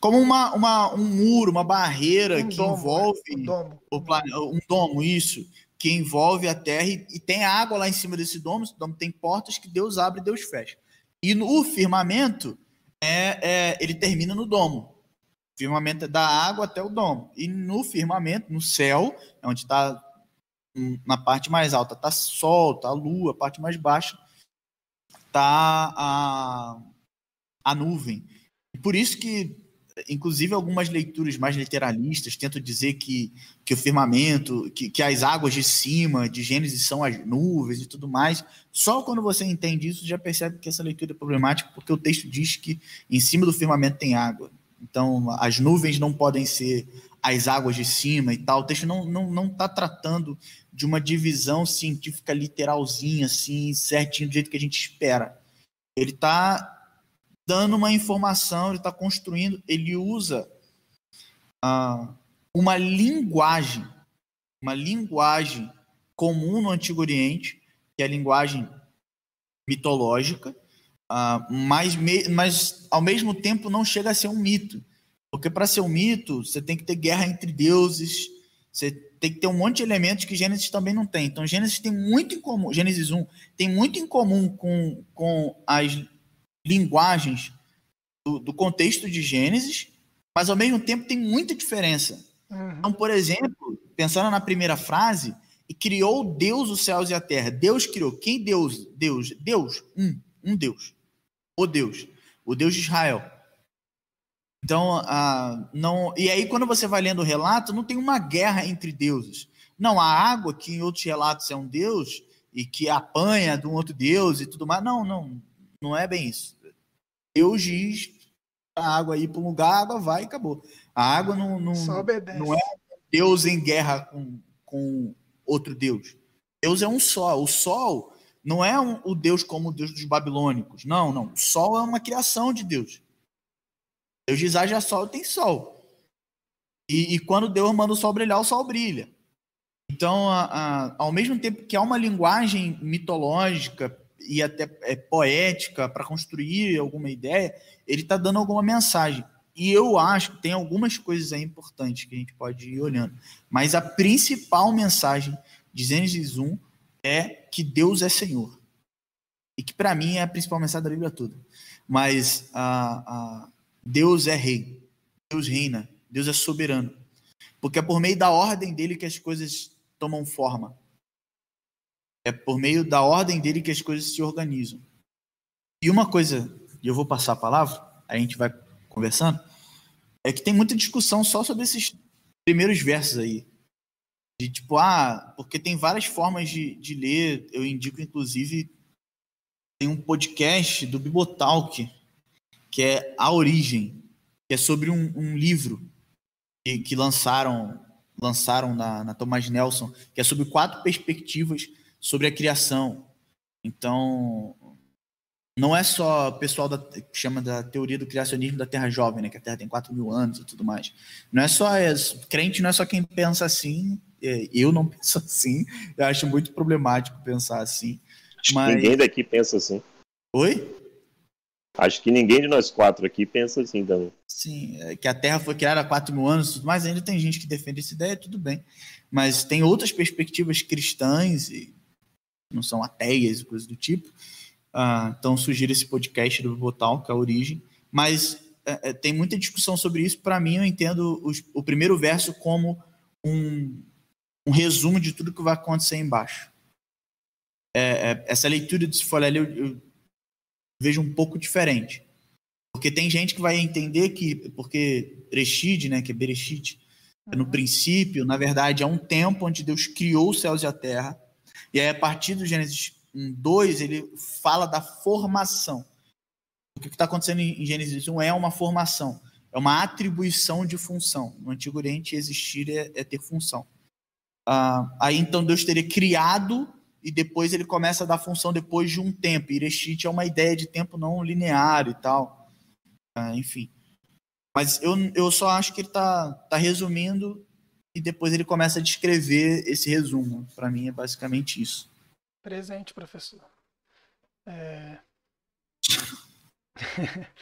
como uma, uma, um muro, uma barreira um que domo, envolve um domo. o planeta, um domo, isso, que envolve a Terra e, e, tem água lá em cima desse domo. Esse domo tem portas que Deus abre e Deus fecha. E no firmamento é, é ele termina no domo. O firmamento é da água até o domo. E no firmamento, no céu, é onde está na parte mais alta tá Sol, tá Lua, a parte mais baixa tá a, a nuvem. E por isso que, inclusive, algumas leituras mais literalistas tentam dizer que, que o firmamento, que, que as águas de cima de Gênesis são as nuvens e tudo mais. Só quando você entende isso, já percebe que essa leitura é problemática, porque o texto diz que em cima do firmamento tem água. Então, as nuvens não podem ser as águas de cima e tal. O texto não está não, não tá tratando de uma divisão científica literalzinha, assim, certinho, do jeito que a gente espera. Ele está dando uma informação, ele está construindo, ele usa ah, uma linguagem, uma linguagem comum no Antigo Oriente, que é a linguagem mitológica, ah, mas, mas ao mesmo tempo não chega a ser um mito porque para ser um mito, você tem que ter guerra entre deuses, você tem que ter um monte de elementos que Gênesis também não tem. Então, Gênesis tem muito em comum, Gênesis 1 tem muito em comum com, com as linguagens do, do contexto de Gênesis, mas ao mesmo tempo tem muita diferença. Uhum. Então, por exemplo, pensando na primeira frase, e criou Deus os céus e a terra. Deus criou. Quem Deus? Deus. Deus. Um. Um Deus. O Deus. O Deus de Israel. Então, ah, não. E aí, quando você vai lendo o relato, não tem uma guerra entre deuses. Não, a água, que em outros relatos é um deus e que apanha de um outro deus e tudo mais. Não, não. Não é bem isso. Deus diz a água aí para um lugar, a água vai e acabou. A água não, não, não é Deus em guerra com, com outro Deus. Deus é um só. O sol não é um, o Deus como o Deus dos babilônicos. Não, não. O sol é uma criação de Deus. Deus diz haja sol, tem sol. E, e, quando Deus manda o sol brilhar, o sol brilha. Então, a, a, ao mesmo tempo que há uma linguagem mitológica e até é, poética para construir alguma ideia, ele está dando alguma mensagem. E eu acho que tem algumas coisas aí importantes que a gente pode ir olhando. Mas a principal mensagem de Gênesis 1 é que Deus é Senhor. E que para mim é a principal mensagem da Bíblia toda. Mas a, a, Deus é rei. Deus reina. Deus é soberano. Porque é por meio da ordem dele que as coisas tomam forma. É por meio da ordem dele que as coisas se organizam. E uma coisa, e eu vou passar a palavra, a gente vai conversando, é que tem muita discussão só sobre esses primeiros versos aí. De tipo, ah, porque tem várias formas de, de ler. Eu indico, inclusive, tem um podcast do Bibotalk, que é A Origem, que é sobre um, um livro que, que, lançaram lançaram na, na Thomas Nelson, que é sobre quatro perspectivas sobre a criação. Então, não é só o pessoal da, que chama da teoria do criacionismo da Terra jovem, né, que a Terra tem 4 mil anos e tudo mais. Não é só é, crente, não é só quem pensa assim. É, eu não penso assim. Eu acho muito problemático pensar assim. Acho mas... ninguém daqui pensa assim. Oi? Acho que ninguém de nós quatro aqui pensa assim também. Sim, é que a Terra foi criada há 4 mil anos, mas ainda tem gente que defende essa ideia, tudo bem. Mas tem outras perspectivas cristãs, e não são ateias e coisas do tipo, Uh, então, sugiro esse podcast do Bibotal, que é a origem. Mas é, é, tem muita discussão sobre isso. Para mim, eu entendo os, o primeiro verso como um, um, resumo de tudo que vai acontecer embaixo. É, é, essa leitura de Sfolelli eu, eu vejo um pouco diferente. Porque tem gente que vai entender que, porque Reshid, né, que é Bereshit, é no uhum. princípio, na verdade, é um tempo onde Deus criou os céus e a terra. E aí, a partir do Gênesis 1, 2, ele fala da formação. O que está acontecendo em Gênesis 1 é uma formação, é uma atribuição de função. No Antigo Oriente, existir é, é ter função. Ah, aí então Deus teria criado e depois ele começa a dar função depois de um tempo. Ireshit é uma ideia de tempo não linear e tal. Ah, enfim. Mas eu, eu só acho que ele está tá resumindo e depois ele começa a descrever esse resumo. Para mim é basicamente isso. Presente, professor. É...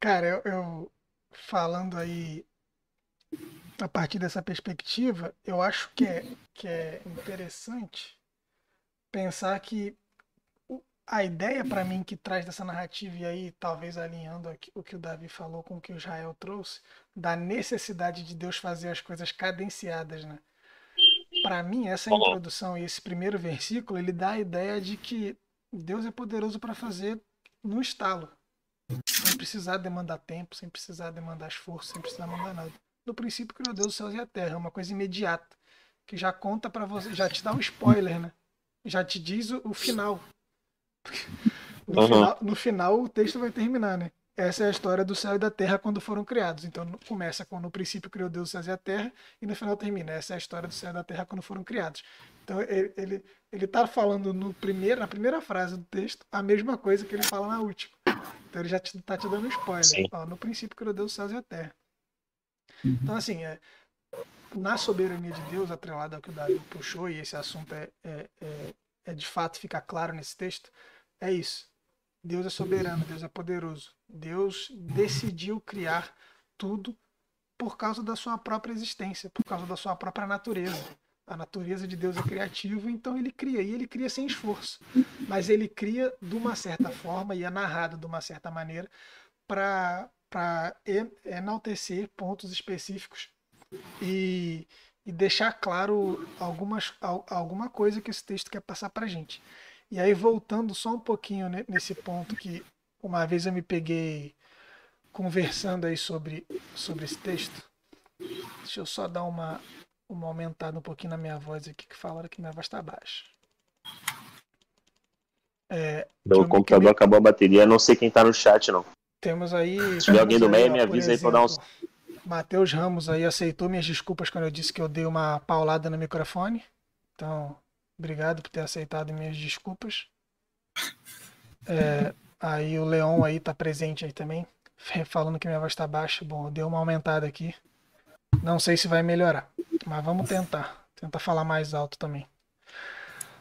Cara, eu, eu, falando aí a partir dessa perspectiva, eu acho que é, que é interessante pensar que a ideia para mim que traz dessa narrativa, e aí talvez alinhando aqui, o que o Davi falou com o que o Israel trouxe, da necessidade de Deus fazer as coisas cadenciadas, né? para mim, essa introdução e esse primeiro versículo, ele dá a ideia de que Deus é poderoso para fazer no estalo. Sem precisar demandar tempo, sem precisar demandar esforço, sem precisar mandar nada. No princípio criou Deus os céus e a terra, é uma coisa imediata, que já conta para você, já te dá um spoiler, né? Já te diz o, o final. No, uhum. final. no final o texto vai terminar, né? Essa é a história do céu e da terra quando foram criados. Então começa com no princípio criou Deus os céus e a terra e no final termina. Essa é a história do céu e da terra quando foram criados. Então ele ele ele está falando no primeiro na primeira frase do texto a mesma coisa que ele fala na última. Então ele já está te, te dando spoiler. Ó, no princípio criou Deus os céus e a terra. Uhum. Então assim é na soberania de Deus, atrelado ao que o Davi puxou, e esse assunto é, é, é, é de fato ficar claro nesse texto, é isso. Deus é soberano, Deus é poderoso. Deus decidiu criar tudo por causa da sua própria existência, por causa da sua própria natureza. A natureza de Deus é criativa, então ele cria, e ele cria sem esforço. Mas ele cria de uma certa forma e é narrado de uma certa maneira para enaltecer pontos específicos e, e deixar claro algumas, alguma coisa que esse texto quer passar para a gente. E aí, voltando só um pouquinho nesse ponto que uma vez eu me peguei conversando aí sobre, sobre esse texto. Deixa eu só dar uma, uma aumentada um pouquinho na minha voz aqui, que falaram que minha voz está baixa. É, Meu computador me... acabou a bateria, não sei quem está no chat, não. Temos aí. Se tiver alguém do meio, me avisa exemplo, aí para dar uns. Matheus Ramos aí aceitou minhas desculpas quando eu disse que eu dei uma paulada no microfone. Então, obrigado por ter aceitado minhas desculpas. É, Aí o Leon aí tá presente aí também, falando que minha voz tá baixa. Bom, deu uma aumentada aqui. Não sei se vai melhorar, mas vamos tentar. Tenta falar mais alto também.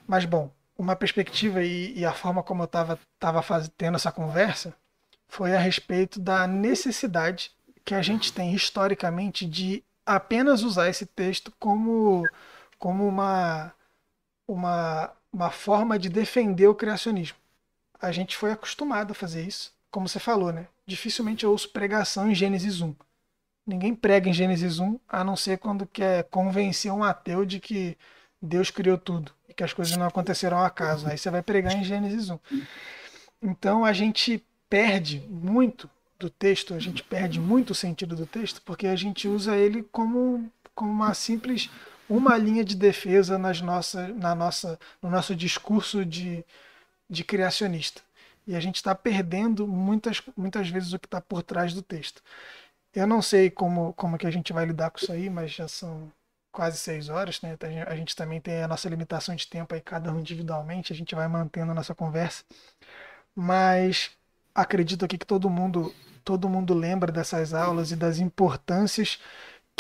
Mas bom, uma perspectiva e, e a forma como eu tava, tava tendo essa conversa foi a respeito da necessidade que a gente tem historicamente de apenas usar esse texto como, como uma, uma, uma forma de defender o criacionismo. A gente foi acostumado a fazer isso, como você falou, né? Dificilmente eu ouço pregação em Gênesis 1. Ninguém prega em Gênesis 1, a não ser quando quer convencer um ateu de que Deus criou tudo e que as coisas não aconteceram ao acaso. Aí você vai pregar em Gênesis 1. Então a gente perde muito do texto, a gente perde muito o sentido do texto, porque a gente usa ele como, como uma simples uma linha de defesa nas nossa, na nossa, no nosso discurso de, de criacionista. E a gente está perdendo muitas, muitas vezes o que está por trás do texto. Eu não sei como, como que a gente vai lidar com isso aí, mas já são quase seis horas, né? A gente também tem a nossa limitação de tempo aí, cada um individualmente, a gente vai mantendo a nossa conversa. Mas acredito aqui que todo mundo todo mundo lembra dessas aulas e das importâncias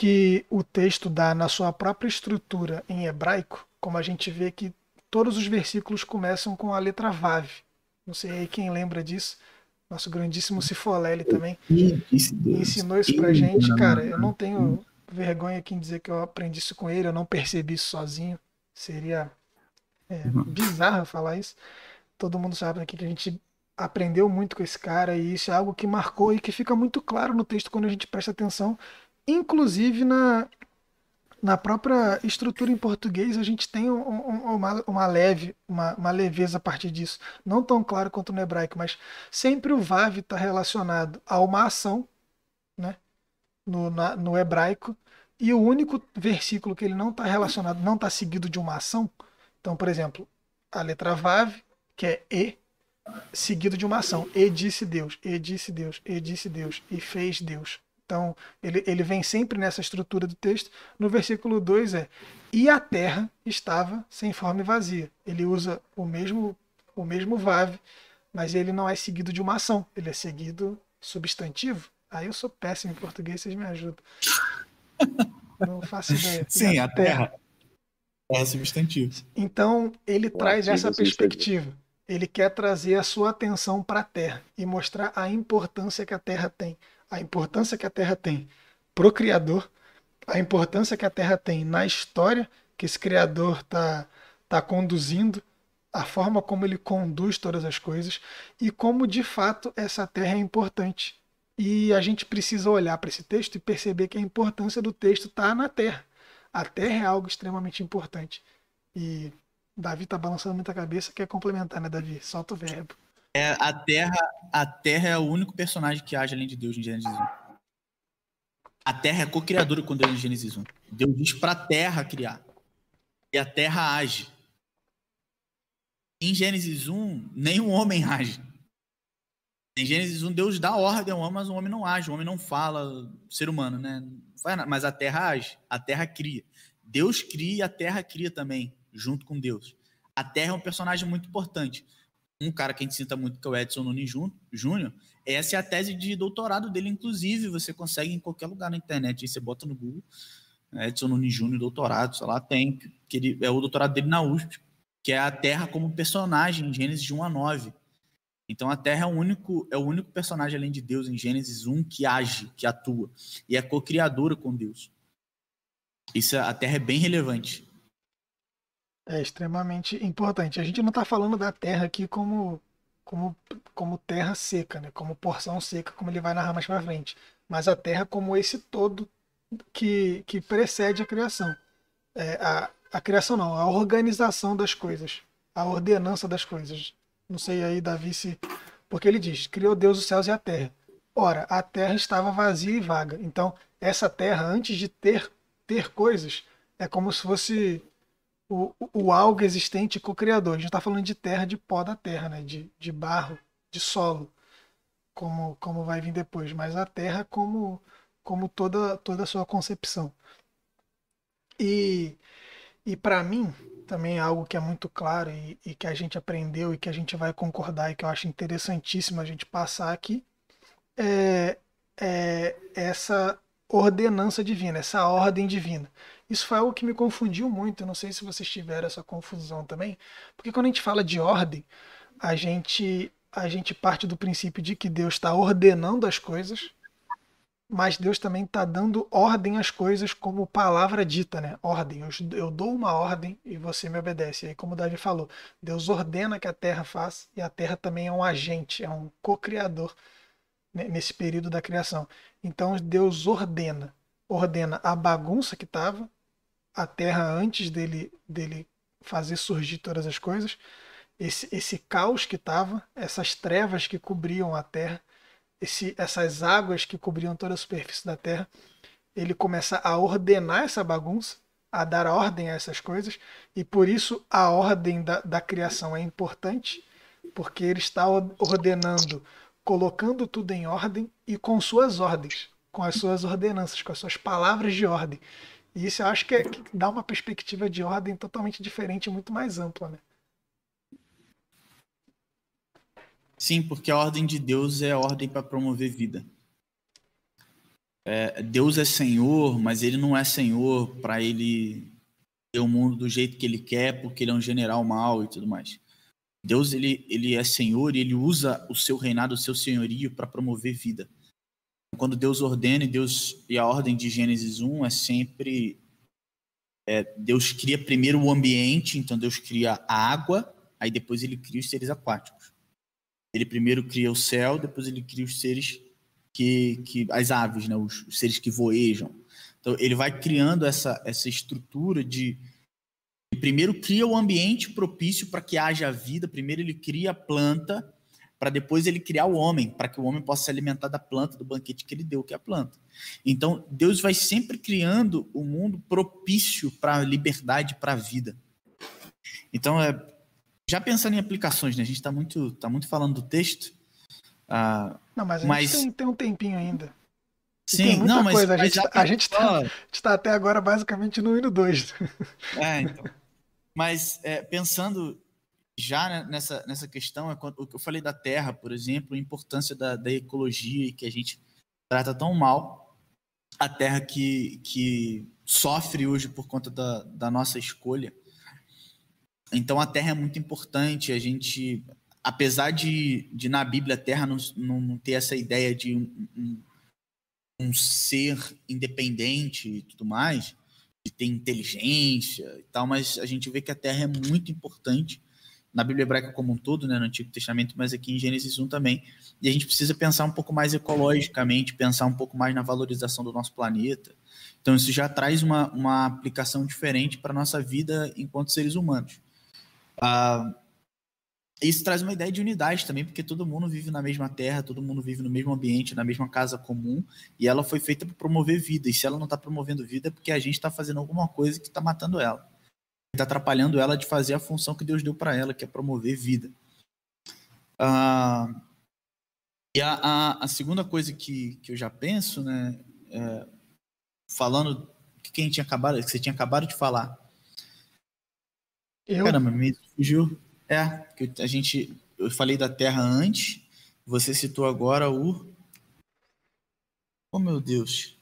que o texto dá na sua própria estrutura em hebraico, como a gente vê que todos os versículos começam com a letra Vav. Não sei aí quem lembra disso. Nosso grandíssimo Cifolelli também ensinou isso pra gente, cara. Eu não tenho vergonha aqui em dizer que eu aprendi isso com ele, eu não percebi isso sozinho. Seria é, uhum. bizarro falar isso. Todo mundo sabe aqui que a gente aprendeu muito com esse cara e isso é algo que marcou e que fica muito claro no texto quando a gente presta atenção, inclusive na, na própria estrutura em português a gente tem um, um, uma, uma leve, uma, uma, leveza a partir disso. Não tão claro quanto no hebraico, mas sempre o Vav está relacionado a uma ação, né? No, na, no hebraico, e o único versículo que ele não está relacionado, não está seguido de uma ação. Então, por exemplo, a letra Vav, que é E, seguido de uma ação. E disse Deus, e disse Deus, e disse Deus, e fez Deus. Então, ele, ele vem sempre nessa estrutura do texto. No versículo 2 é: E a terra estava sem forma e vazia. Ele usa o mesmo, o mesmo vav, mas ele não é seguido de uma ação, ele é seguido substantivo. Aí eu sou péssimo em português, vocês me ajudam. Não faço ideia. Sim, a terra. terra. É substantivo. Então, ele traz essa perspectiva ele quer trazer a sua atenção para a Terra e mostrar a importância que a Terra tem. A importância que a Terra tem para o Criador, a importância que a Terra tem na história que esse Criador está tá conduzindo, a forma como ele conduz todas as coisas e como de fato essa Terra é importante. E a gente precisa olhar para esse texto e perceber que a importância do texto está na Terra. A Terra é algo extremamente importante. E Davi tá balançando muita cabeça, quer complementar, né, Davi? Solta o verbo. É, a Terra, a Terra é o único personagem que age além de Deus em Gênesis 1. A Terra é co-criadora com Deus em Gênesis 1. Deus diz para a Terra criar. E a Terra age. Em Gênesis 1, nenhum homem age. Em Gênesis 1, Deus dá ordem ao homem, mas o homem não age, o homem não fala, ser humano, né? Mas a terra age, a terra cria. Deus cria e a terra cria também junto com Deus. A Terra é um personagem muito importante. Um cara que a gente cita muito, que é o Edson Nunes Júnior, essa é a tese de doutorado dele, inclusive, você consegue em qualquer lugar na internet, aí você bota no Google, Edson Nunes Júnior, doutorado, sei lá, tem, que ele, é o doutorado dele na USP, que é a Terra como personagem em Gênesis de 1 a 9. Então a Terra é o único, é o único personagem além de Deus em Gênesis 1 que age, que atua, e é co-criadora com Deus. Isso, a Terra é bem relevante. É extremamente importante. A gente não está falando da terra aqui como, como, como terra seca, né? como porção seca, como ele vai narrar mais para frente. Mas a terra como esse todo que, que precede a criação. É, a, a criação não, a organização das coisas, a ordenança das coisas. Não sei aí, Davi, se. Porque ele diz: criou Deus os céus e a terra. Ora, a terra estava vazia e vaga. Então, essa terra, antes de ter, ter coisas, é como se fosse o, o algo existente co-criador. A gente está falando de terra, de pó da terra, né? de, de barro, de solo, como, como vai vir depois. Mas a terra como, como toda, toda a sua concepção. E, e para mim, também é algo que é muito claro e, e, que a gente aprendeu e que a gente vai concordar e que eu acho interessantíssimo a gente passar aqui, é, é essa ordenança divina, essa ordem divina. Isso foi algo que me confundiu muito. Eu não sei se vocês tiveram essa confusão também, porque quando a gente fala de ordem, a gente a gente parte do princípio de que Deus está ordenando as coisas, mas Deus também está dando ordem às coisas como palavra dita, né? Ordem. Eu, eu, dou uma ordem e você me obedece. E aí, como Davi falou, Deus ordena que a terra faça e a terra também é um agente, é um co-criador né, nesse período da criação. Então Deus ordena, ordena a bagunça que estava, a terra antes dele, dele fazer surgir todas as coisas, esse, esse caos que estava, essas trevas que cobriam a terra, esse, essas águas que cobriam toda a superfície da terra, ele começa a ordenar essa bagunça, a dar ordem a essas coisas, e por isso a ordem da, da criação é importante, porque ele está ordenando colocando tudo em ordem e com suas ordens, com as suas ordenanças, com as suas palavras de ordem. E isso eu acho que, é, que dá uma perspectiva de ordem totalmente diferente, muito mais ampla, né? Sim, porque a ordem de Deus é a ordem para promover vida. É, Deus é Senhor, mas ele não é Senhor para ele ter o mundo do jeito que ele quer, porque ele é um general mau e tudo mais. Deus ele, ele é Senhor e ele usa o seu reinado, o seu senhorio para promover vida. Quando Deus ordena, e Deus e a ordem de Gênesis 1 é sempre é, Deus cria primeiro o ambiente, então Deus cria a água, aí depois ele cria os seres aquáticos. Ele primeiro cria o céu, depois ele cria os seres que, que as aves, né, os, os seres que voejam. Então ele vai criando essa essa estrutura de primeiro cria o ambiente propício para que haja vida, primeiro ele cria a planta, para depois ele criar o homem, para que o homem possa se alimentar da planta, do banquete que ele deu, que é a planta. Então, Deus vai sempre criando o um mundo propício para a liberdade, para a vida. Então, é, já pensando em aplicações, né? a gente está muito, tá muito falando do texto. Ah, não, mas a mas... gente tem, tem um tempinho ainda. Sim, não, mas, coisa. A gente, a gente está tá até agora basicamente no hino 2. É, então. Mas é, pensando já nessa, nessa questão, é o que eu falei da terra, por exemplo, a importância da, da ecologia e que a gente trata tão mal a terra que, que sofre hoje por conta da, da nossa escolha. Então a terra é muito importante, a gente, apesar de, de na Bíblia a terra não, não ter essa ideia de um, um, um ser independente e tudo mais, de ter inteligência e tal, mas a gente vê que a Terra é muito importante na Bíblia hebraica como um todo, né, no Antigo Testamento, mas aqui em Gênesis 1 também. E a gente precisa pensar um pouco mais ecologicamente, pensar um pouco mais na valorização do nosso planeta. Então isso já traz uma, uma aplicação diferente para a nossa vida enquanto seres humanos. Ah, isso traz uma ideia de unidade também, porque todo mundo vive na mesma terra, todo mundo vive no mesmo ambiente, na mesma casa comum, e ela foi feita para promover vida. E se ela não está promovendo vida, é porque a gente está fazendo alguma coisa que está matando ela. Está atrapalhando ela de fazer a função que Deus deu para ela, que é promover vida. Ah, e a, a, a, segunda coisa que, que eu já penso, né, é, falando que quem tinha acabado, que você tinha acabado de falar. Eu? Caramba, me fugiu. É, que a gente. Eu falei da Terra antes, você citou agora o. Oh, meu Deus.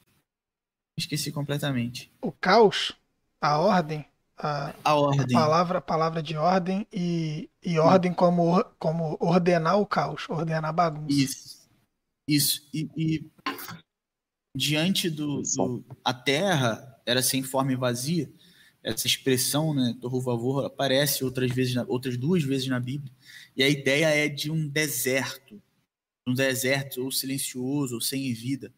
Esqueci completamente. O caos, a ordem, a, a ordem. A palavra, a palavra de ordem e, e ordem como, como ordenar o caos, ordenar a bagunça. Isso. Isso. E, e diante do, do. A Terra era sem forma e vazia essa expressão, né, do favor, aparece outras vezes, outras duas vezes na Bíblia. E a ideia é de um deserto, um deserto ou silencioso ou sem vida.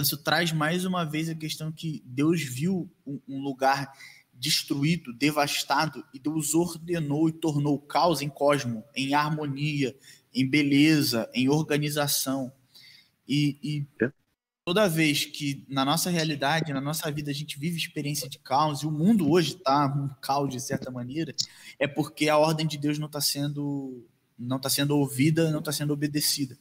Isso traz mais uma vez a questão que Deus viu um lugar destruído, devastado, e Deus ordenou e tornou o caos em cosmo, em harmonia, em beleza, em organização. E, e é toda vez que na nossa realidade, na nossa vida, a gente vive experiência de caos, e o mundo hoje está um caos de certa maneira, é porque a ordem de Deus não está sendo, não tá sendo ouvida, não está sendo obedecida.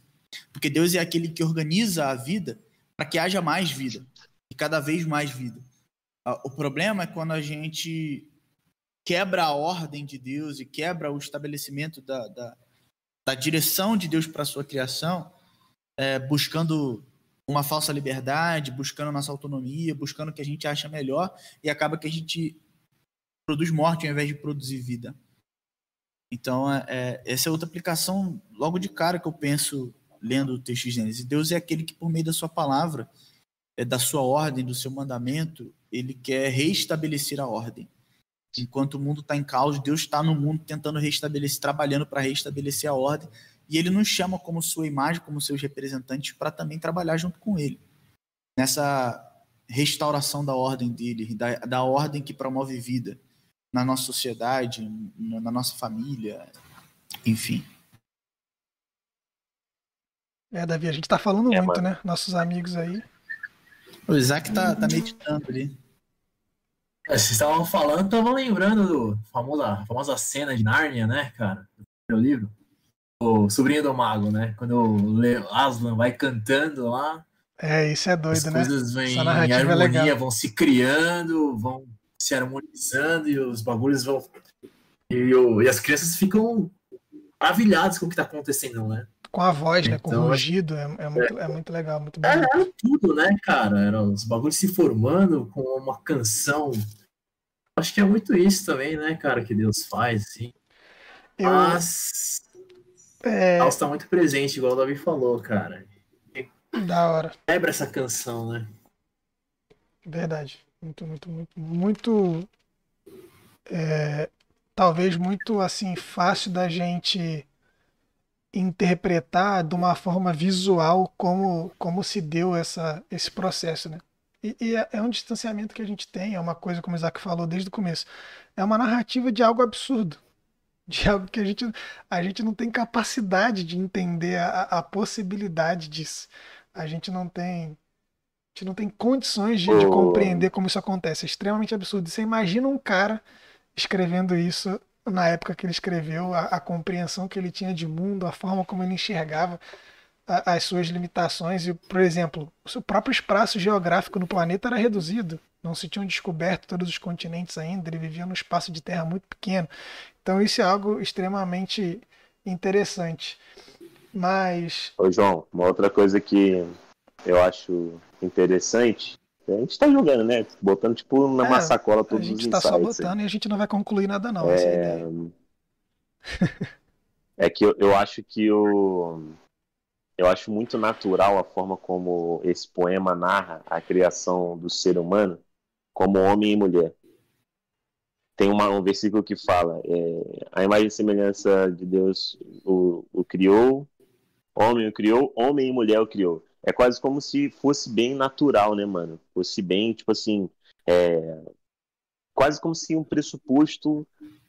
Porque Deus é aquele que organiza a vida para que haja mais vida, e cada vez mais vida. O problema é quando a gente quebra a ordem de Deus e quebra o estabelecimento da, da, da direção de Deus para a sua criação, é, buscando uma falsa liberdade, buscando nossa autonomia, buscando o que a gente acha melhor, e acaba que a gente produz morte ao invés de produzir vida. Então, é, é, essa é outra aplicação logo de cara que eu penso lendo o texto de Gênesis. Deus é aquele que, por meio da sua palavra, é, da sua ordem, do seu mandamento, ele quer reestabelecer a ordem. Enquanto o mundo está em caos, Deus está no mundo tentando restabelecer, trabalhando para restabelecer a ordem e ele nos chama como sua imagem, como seus representantes, para também trabalhar junto com ele. Nessa restauração da ordem dele, da, da ordem que promove vida na nossa sociedade, na nossa família, enfim. É, Davi, a gente tá falando é, muito, mano. né? Nossos amigos aí. O Isaac tá, tá meditando ali. Vocês estavam falando, estavam lembrando do famosa, famosa cena de Nárnia, né, cara? Do meu livro o sobrinho do mago, né? Quando o Aslan vai cantando lá. É, isso é doido, né? As coisas vêm em é harmonia, é vão se criando, vão se harmonizando e os bagulhos vão. E, e as crianças ficam maravilhadas com o que tá acontecendo, né? Com a voz, né? Com o então, rugido, é, é, muito, é muito legal, muito bom. Era, era tudo, né, cara? Era os bagulhos se formando com uma canção. Acho que é muito isso também, né, cara, que Deus faz, assim. Eu... Mas é... House tá muito presente, igual o Davi falou, cara. Da hora. Quebra essa canção, né? Verdade. Muito, muito, muito, muito. É, talvez muito assim fácil da gente interpretar de uma forma visual como, como se deu essa, esse processo, né? E, e é, é um distanciamento que a gente tem, é uma coisa, como o Isaac falou desde o começo, é uma narrativa de algo absurdo de algo que a gente, a gente não tem capacidade de entender a, a possibilidade disso. A gente não tem. A gente não tem condições de, de compreender como isso acontece. É extremamente absurdo. Você imagina um cara escrevendo isso na época que ele escreveu, a, a compreensão que ele tinha de mundo, a forma como ele enxergava a, as suas limitações. E, por exemplo, o seu próprio espaço geográfico no planeta era reduzido. Não se tinham descoberto todos os continentes ainda, ele vivia num espaço de terra muito pequeno. Então isso é algo extremamente interessante. Mas. Ô João, uma outra coisa que eu acho interessante. A gente está jogando, né? Botando tipo numa é, sacola todos os A gente está só botando aí. e a gente não vai concluir nada, não. É, é que eu, eu acho que o. Eu acho muito natural a forma como esse poema narra a criação do ser humano como homem e mulher tem uma, um versículo que fala: é, a imagem e semelhança de Deus o, o criou, homem o criou, homem e mulher o criou. É quase como se fosse bem natural, né, mano? Fosse bem, tipo assim, é, quase como se um pressuposto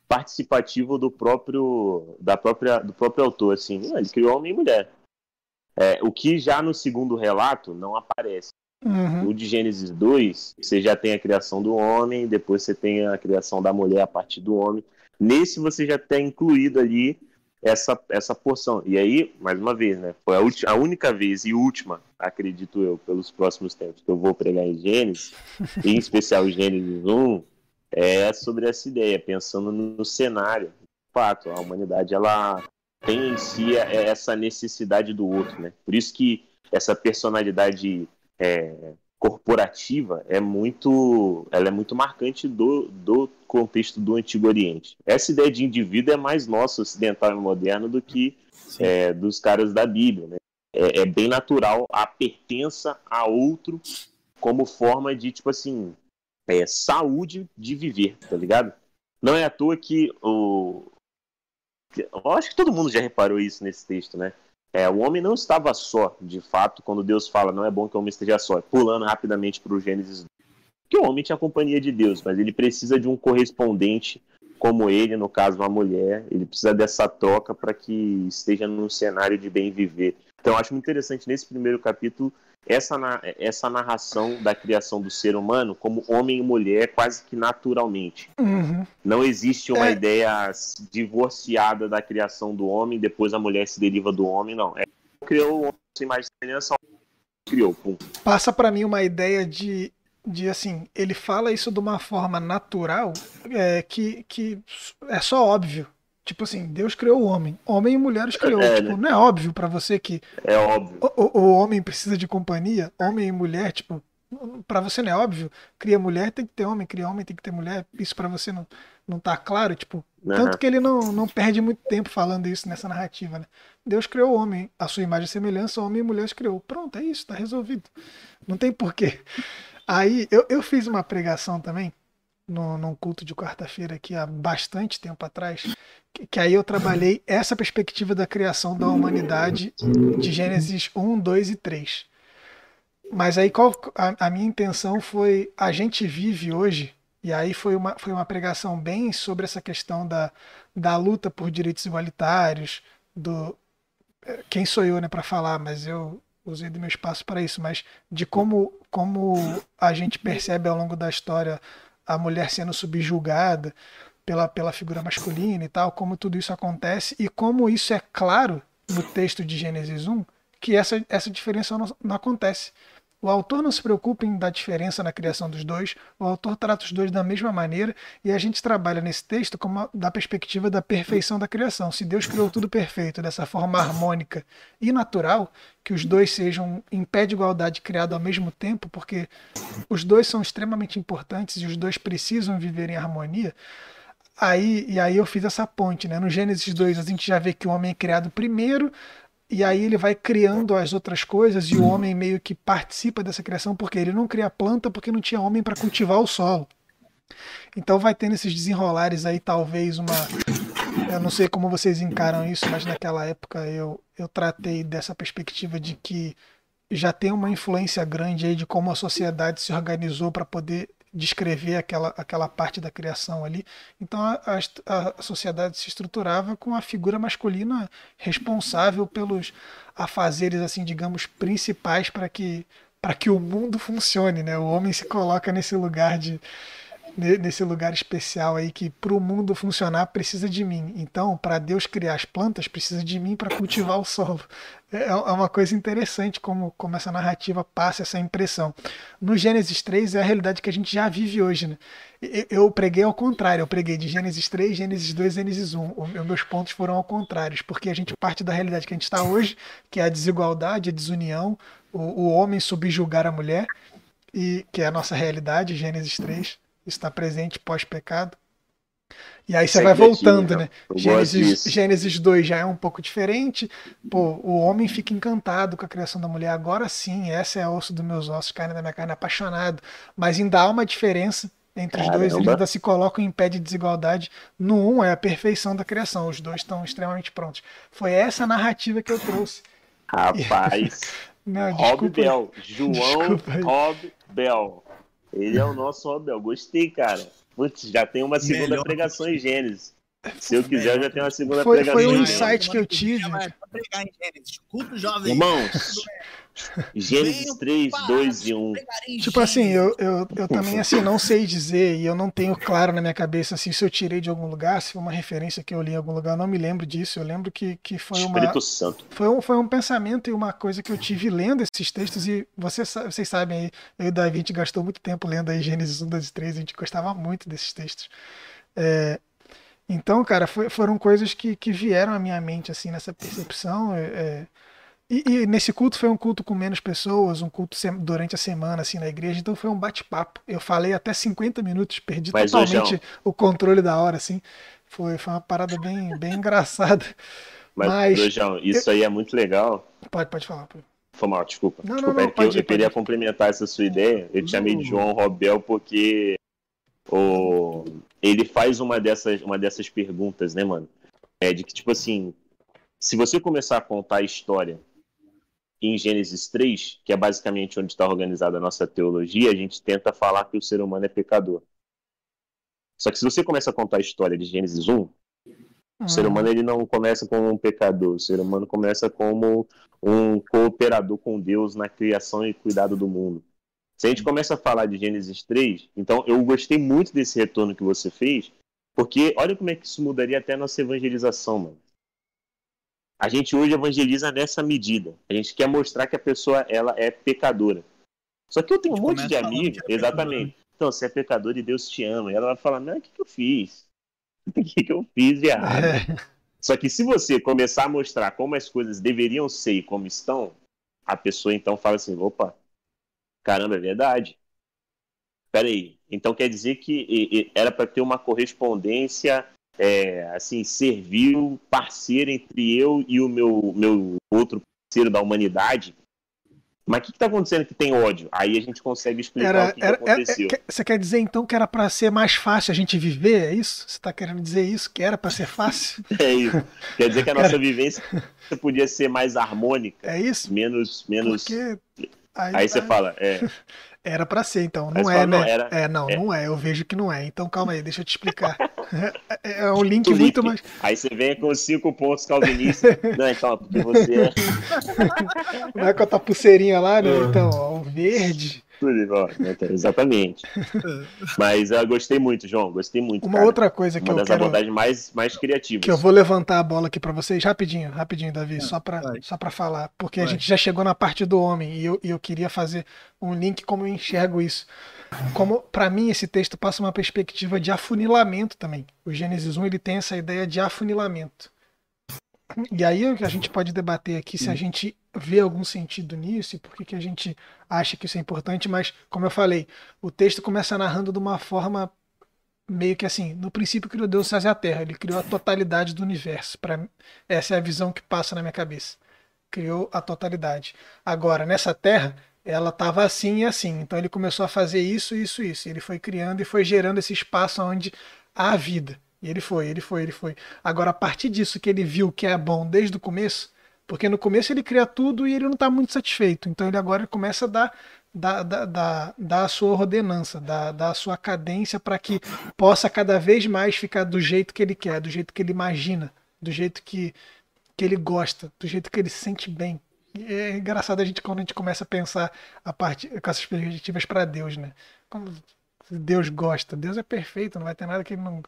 participativo do próprio da própria do próprio autor, assim, ele criou homem e mulher. É, o que já no segundo relato não aparece. Uhum. O de Gênesis 2, você já tem a criação do homem, depois você tem a criação da mulher a partir do homem. Nesse você já tem incluído ali essa, essa porção. E aí, mais uma vez, né? Foi a, a única vez e última, acredito eu, pelos próximos tempos, que eu vou pregar em Gênesis, em especial Gênesis 1, é sobre essa ideia, pensando no, no cenário. De fato, a humanidade ela tem em si essa necessidade do outro, né? Por isso que essa personalidade é, corporativa é muito, ela é muito marcante do, do contexto do Antigo Oriente. Essa ideia de indivíduo é mais nossa, ocidental e moderno, do que é, dos caras da Bíblia. Né? É, é, bem natural a pertença a outro como forma de, tipo assim, é, saúde de viver, tá ligado? Não é à toa que o. Eu acho que todo mundo já reparou isso nesse texto, né? É, o homem não estava só, de fato, quando Deus fala, não é bom que o homem esteja só, pulando rapidamente para o Gênesis. Que o homem tinha a companhia de Deus, mas ele precisa de um correspondente como ele, no caso uma mulher, ele precisa dessa troca para que esteja num cenário de bem viver. Então, acho muito interessante nesse primeiro capítulo essa, essa narração da criação do ser humano como homem e mulher quase que naturalmente. Uhum. Não existe uma é. ideia divorciada da criação do homem, depois a mulher se deriva do homem, não. É, criou o homem sem mais semelhança, criou. Pum. Passa para mim uma ideia de, de assim, ele fala isso de uma forma natural é, que, que é só óbvio. Tipo assim, Deus criou o homem, homem e mulher os criou. É, tipo, né? não é óbvio para você que é óbvio. O, o, homem precisa de companhia, homem e mulher, tipo, para você não é óbvio. Cria mulher tem que ter homem, cria homem tem que ter mulher. Isso para você não não tá claro, tipo, uhum. tanto que ele não, não perde muito tempo falando isso nessa narrativa, né? Deus criou o homem, a sua imagem e semelhança, homem e mulher os criou. Pronto, é isso, tá resolvido. Não tem porquê. Aí eu, eu fiz uma pregação também no, num culto de quarta-feira aqui há bastante tempo atrás, que, que, aí eu trabalhei essa perspectiva da criação da humanidade de Gênesis 1, 2 e 3. Mas aí qual a, a minha intenção foi a gente vive hoje, e aí foi uma, foi uma pregação bem sobre essa questão da, da luta por direitos igualitários, do eh, quem sou eu né, para falar, mas eu usei do meu espaço para isso, mas de como, como a gente percebe ao longo da história a mulher sendo subjugada pela, pela figura masculina e tal, como tudo isso acontece e como isso é claro no texto de Gênesis 1, que essa, essa diferença não, não acontece. O autor não se preocupa em dar diferença na criação dos dois, o autor trata os dois da mesma maneira e a gente trabalha nesse texto como da perspectiva da perfeição da criação. Se Deus criou tudo perfeito, dessa forma harmônica e natural, que os dois sejam em pé de igualdade criado ao mesmo tempo, porque os dois são extremamente importantes e os dois precisam viver em harmonia. Aí, e aí eu fiz essa ponte, né? No Gênesis 2 a gente já vê que o homem é criado primeiro, e aí ele vai criando as outras coisas e o homem meio que participa dessa criação porque ele não cria planta porque não tinha homem para cultivar o solo. Então vai tendo esses desenrolares aí, talvez uma. Eu não sei como vocês encaram isso, mas naquela época eu, eu tratei dessa perspectiva de que já tem uma influência grande aí de como a sociedade se organizou para poder descrever aquela, aquela parte da criação ali. Então a, a, a, sociedade se estruturava com a figura masculina responsável pelos afazeres, assim, digamos, principais para que para que o mundo funcione, né? O homem se coloca nesse lugar de nesse lugar especial aí que para o mundo funcionar precisa de mim. Então, para Deus criar as plantas, precisa de mim para cultivar o solo. É, é uma coisa interessante como, como essa narrativa passa essa impressão. No Gênesis 3 é a realidade que a gente já vive hoje. Né? Eu preguei ao contrário, eu preguei de Gênesis 3, Gênesis 2 Gênesis 1. Os meus pontos foram ao contrário, porque a gente parte da realidade que a gente está hoje, que é a desigualdade, a desunião, o, o homem subjugar a mulher, e que é a nossa realidade, Gênesis 3 está presente pós-pecado. E aí você vai voltando, né? Gênesis, Gênesis 2 já é um pouco diferente. Pô, o homem fica encantado com a criação da mulher. Agora sim, essa é osso dos meus ossos, carne da minha carne, apaixonado. Mas ainda há uma diferença entre os dois. Eles ainda se colocam em pé de desigualdade. No 1 um é a perfeição da criação. Os dois estão extremamente prontos. Foi essa narrativa que eu trouxe. Rapaz. Não, Rob Bell. João Rob Bell. Ele é o nosso Abel. Gostei, cara. Putz, já tem uma segunda Melhor. pregação em Gênesis. Se eu quiser, já tem uma segunda foi, pregação. Foi um insight que eu tive. Culto jovem. Irmãos, Gênesis 3, 2 e 1. Tipo assim, eu, eu, eu também assim não sei dizer e eu não tenho claro na minha cabeça assim, se eu tirei de algum lugar, se foi uma referência que eu li em algum lugar, eu não me lembro disso. Eu lembro que, que foi uma. Espírito Santo. Foi um, foi um pensamento e uma coisa que eu tive lendo esses textos e vocês, vocês sabem aí, eu e o Davi a gente gastou muito tempo lendo aí Gênesis 1, 2 e 3, a gente gostava muito desses textos. É, então, cara, foi, foram coisas que, que vieram à minha mente, assim, nessa percepção. É, é, e, e, nesse culto foi um culto com menos pessoas, um culto durante a semana, assim, na igreja, então foi um bate-papo. Eu falei até 50 minutos, perdi Mas, totalmente o controle da hora, assim. Foi, foi uma parada bem, bem engraçada. Mas, Mas João, isso eu... aí é muito legal. Pode, pode falar. Pode. Foi mal, desculpa. Não, desculpa, não, não, é eu, ir, eu queria complementar essa sua ideia. Eu te chamei de João Robel porque o, ele faz uma dessas, uma dessas perguntas, né, mano? É de que, tipo assim, se você começar a contar a história em Gênesis 3, que é basicamente onde está organizada a nossa teologia, a gente tenta falar que o ser humano é pecador. Só que se você começa a contar a história de Gênesis 1, o ser hum. humano ele não começa como um pecador, o ser humano começa como um cooperador com Deus na criação e cuidado do mundo. Se a gente começa a falar de Gênesis 3, então eu gostei muito desse retorno que você fez, porque olha como é que isso mudaria até a nossa evangelização, mano. A gente hoje evangeliza nessa medida. A gente quer mostrar que a pessoa ela é pecadora. Só que eu tenho um monte de amigos, é exatamente. Então, você é pecador e Deus te ama. E ela vai falar: Não, o que, que eu fiz? o que, que eu fiz de errado. É. Só que se você começar a mostrar como as coisas deveriam ser e como estão, a pessoa então fala assim: opa, caramba, é verdade. Peraí, então quer dizer que era para ter uma correspondência é, assim, servil, parceiro entre eu e o meu, meu outro parceiro da humanidade. Mas o que está acontecendo que tem ódio? Aí a gente consegue explicar era, o que, era, que aconteceu. Era, você quer dizer então que era para ser mais fácil a gente viver? É isso? Você está querendo dizer isso? Que era para ser fácil? é isso. Quer dizer que a nossa vivência podia ser mais harmônica. É isso? Menos. menos... Porque Aí, aí você fala, é. Era para ser, então. Não é, né? Não, era, é, não, é. não é. Eu vejo que não é. Então calma aí, deixa eu te explicar. É, é um link Felipe, muito mais. Aí você vem com cinco pontos calvinistas. não, então, porque você é. Não é com a tua pulseirinha lá, né? Então, ó, o verde. Né, exatamente. Mas eu gostei muito, João. Gostei muito. Uma cara. outra coisa que Uma eu das quero... abordagens mais, mais criativas. Que eu vou levantar a bola aqui para vocês rapidinho, rapidinho, Davi, só para só para falar, porque Vai. a gente já chegou na parte do homem e eu, e eu queria fazer um link como eu enxergo isso. Como para mim esse texto passa uma perspectiva de afunilamento também. O Gênesis 1 ele tem essa ideia de afunilamento. E aí a gente pode debater aqui se a gente vê algum sentido nisso e por que, que a gente acha que isso é importante, mas, como eu falei, o texto começa narrando de uma forma meio que assim, no princípio criou Deus e a Terra, ele criou a totalidade do universo. Para essa é a visão que passa na minha cabeça. Criou a totalidade. Agora, nessa Terra, ela estava assim e assim. Então ele começou a fazer isso, isso, isso. Ele foi criando e foi gerando esse espaço onde há vida. E ele foi, ele foi, ele foi. Agora, a partir disso que ele viu que é bom desde o começo, porque no começo ele cria tudo e ele não está muito satisfeito. Então ele agora começa a dar, dar, dar, dar, dar a sua ordenança, dar, dar a sua cadência para que possa cada vez mais ficar do jeito que ele quer, do jeito que ele imagina, do jeito que, que ele gosta, do jeito que ele se sente bem. E é engraçado a gente quando a gente começa a pensar a parte, com essas perspectivas para Deus, né? Como Deus gosta, Deus é perfeito, não vai ter nada que ele não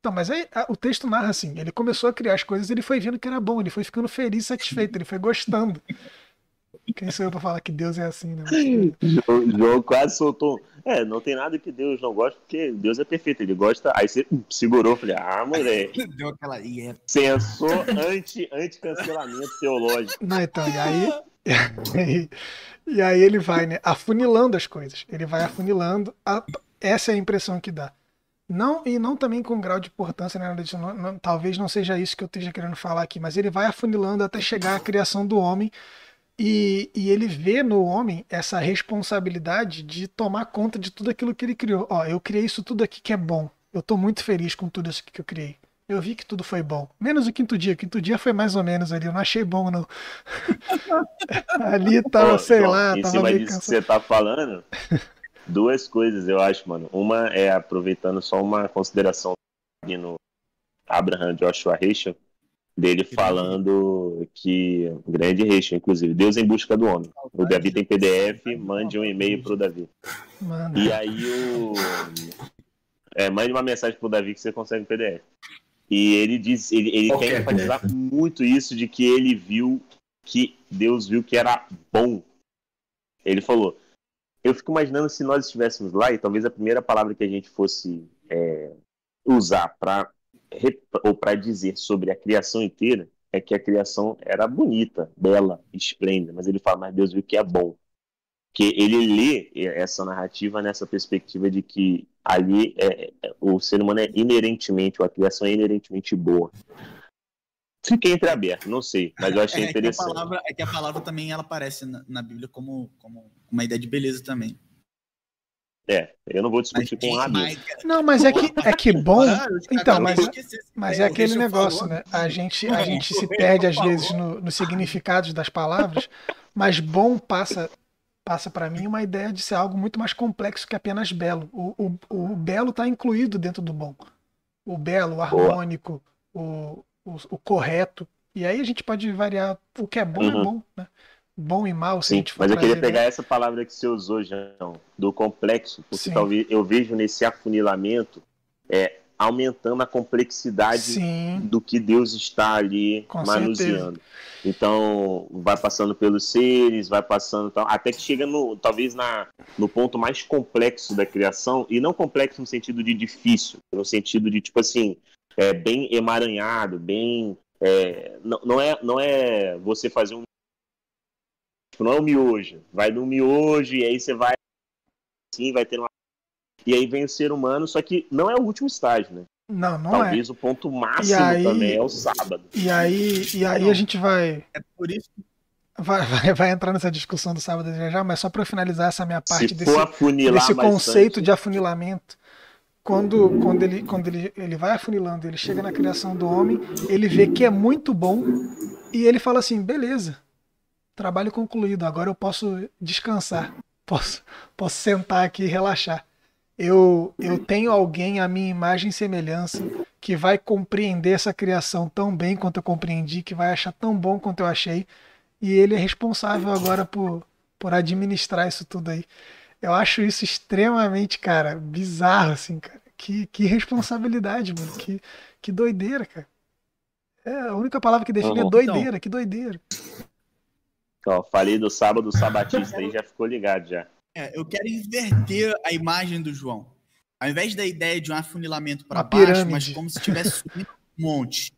então, mas aí a, o texto narra assim: ele começou a criar as coisas, ele foi vendo que era bom, ele foi ficando feliz, satisfeito, ele foi gostando. Quem sou eu pra falar que Deus é assim, né? João, João quase soltou. É, não tem nada que Deus não gosta, porque Deus é perfeito, ele gosta. Aí você segurou, falei, ah, moleque. Deu aquela. Yeah. Censor anti, anti-cancelamento teológico. Não, então, e aí. e aí ele vai, né, afunilando as coisas. Ele vai afunilando. A, essa é a impressão que dá. Não, e não também com grau de importância, né? Não, não, talvez não seja isso que eu esteja querendo falar aqui, mas ele vai afunilando até chegar à criação do homem e, e ele vê no homem essa responsabilidade de tomar conta de tudo aquilo que ele criou. Ó, eu criei isso tudo aqui que é bom. Eu estou muito feliz com tudo isso que eu criei. Eu vi que tudo foi bom. Menos o quinto dia. O quinto dia foi mais ou menos ali. Eu não achei bom, não. ali tava, Pô, sei João, lá, em tava cima disso que você tá falando, duas coisas, eu acho, mano. Uma é aproveitando só uma consideração no Abraham Joshua Heschel, dele falando que grande Heschel, inclusive, Deus em busca do homem. O Davi tem PDF, mande um e-mail pro Davi. Mano. E aí o é, mande uma mensagem pro Davi que você consegue PDF. E ele diz, ele, ele quer enfatizar muito isso de que ele viu que Deus viu que era bom. Ele falou: eu fico imaginando se nós estivéssemos lá e talvez a primeira palavra que a gente fosse é, usar para ou para dizer sobre a criação inteira é que a criação era bonita, bela, esplêndida, mas ele fala, mas Deus viu que é bom. Que ele lê essa narrativa nessa perspectiva de que ali é, é, o ser humano é inerentemente, ou a criação é inerentemente boa. Fiquei entreaberto, não sei, mas eu achei é, interessante. Que palavra, é que a palavra também ela aparece na, na, Bíblia como, como uma ideia de beleza também. É, eu não vou discutir mas, com um amigo. Não, mas é que, é que bom. Então, mas, mas é aquele negócio, né? A gente, a gente se perde às vezes no, no significado das palavras, mas bom passa passa para mim uma ideia de ser algo muito mais complexo que apenas belo. O, o, o belo está incluído dentro do bom. O belo, o harmônico, o, o, o, correto. E aí a gente pode variar. O que é bom uhum. é bom, né? Bom e mal, Sim, mas eu queria pegar essa palavra que você usou, João, do complexo, porque Sim. talvez eu vejo nesse afunilamento é, aumentando a complexidade Sim. do que Deus está ali Com manuseando. Então, vai passando pelos seres, vai passando tal, até que chega no talvez na, no ponto mais complexo da criação, e não complexo no sentido de difícil, no sentido de tipo assim, é, bem emaranhado, bem. É, não, não, é, não é você fazer um. Tipo, não é o um miojo. Vai no miojo e aí você vai. Assim, vai ter uma. E aí vem o ser humano, só que não é o último estágio, né? Não, não Talvez é. o ponto máximo aí, também é o sábado. E aí, e aí a gente vai. É por isso que Vai, vai, vai, entrar nessa discussão do sábado já já, mas só para finalizar essa minha parte Se desse, desse conceito de afunilamento. Quando, quando, ele, quando ele, ele vai afunilando, ele chega na criação do homem, ele vê que é muito bom e ele fala assim: beleza, trabalho concluído, agora eu posso descansar, posso, posso sentar aqui e relaxar. Eu, eu tenho alguém à minha imagem e semelhança que vai compreender essa criação tão bem quanto eu compreendi, que vai achar tão bom quanto eu achei e ele é responsável agora por, por administrar isso tudo aí. Eu acho isso extremamente, cara, bizarro, assim, cara. Que, que responsabilidade, mano. Que, que doideira, cara. É, a única palavra que define é doideira, então, que doideira. Ó, falei do sábado sabatista aí, já ficou ligado já. É, eu quero inverter a imagem do João. Ao invés da ideia de um afunilamento para baixo, pirâmide. mas como se estivesse subindo um monte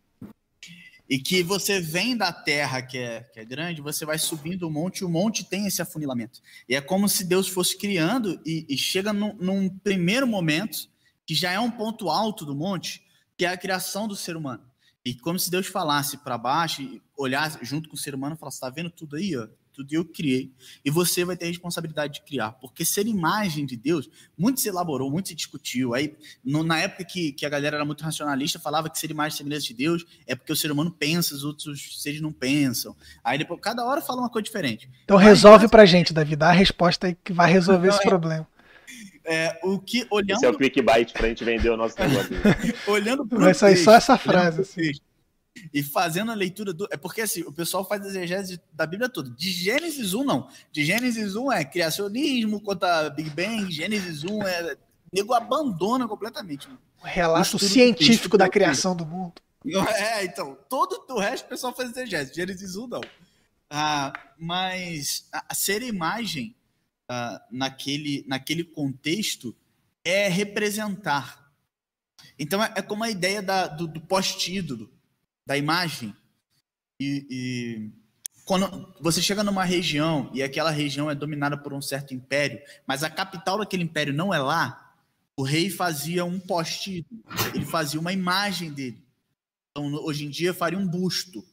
e que você vem da terra que é, que é grande, você vai subindo o monte e o monte tem esse afunilamento. E é como se Deus fosse criando e, e chega num, num, primeiro momento, que já é um ponto alto do monte, que é a criação do ser humano. E como se Deus falasse para baixo, olhasse junto com o ser humano e falasse: está vendo tudo aí? Ó? Tudo eu criei. E você vai ter a responsabilidade de criar. Porque ser imagem de Deus, muito se elaborou, muito se discutiu. Aí, no, na época que, que a galera era muito racionalista, falava que ser imagem e semelhança de Deus é porque o ser humano pensa, os outros seres não pensam. Aí depois, cada hora fala uma coisa diferente. Então Mas, resolve pra gente, Davi, dá a resposta aí que vai resolver esse é, problema. É, o que, olhando... Esse é o clickbait pra gente vender o nosso negócio. olhando pro Vai sair só essa frase. Assim e fazendo a leitura do. É porque assim, o pessoal faz exegese da Bíblia toda. De Gênesis 1, não. De Gênesis 1 é criacionismo contra Big Bang, Gênesis 1 é. O nego abandona completamente. O relato científico da criação do mundo. É, então, todo o resto o pessoal faz exegese. Gênesis 1, não. Ah, mas a ser imagem ah, naquele, naquele contexto é representar. Então é, é como a ideia da, do, do pós-título da imagem. E, e, quando você chega numa região e aquela região é dominada por um certo império, mas a capital daquele império não é lá, o rei fazia um poste, ele fazia uma imagem dele. Então, hoje em dia, faria um busto.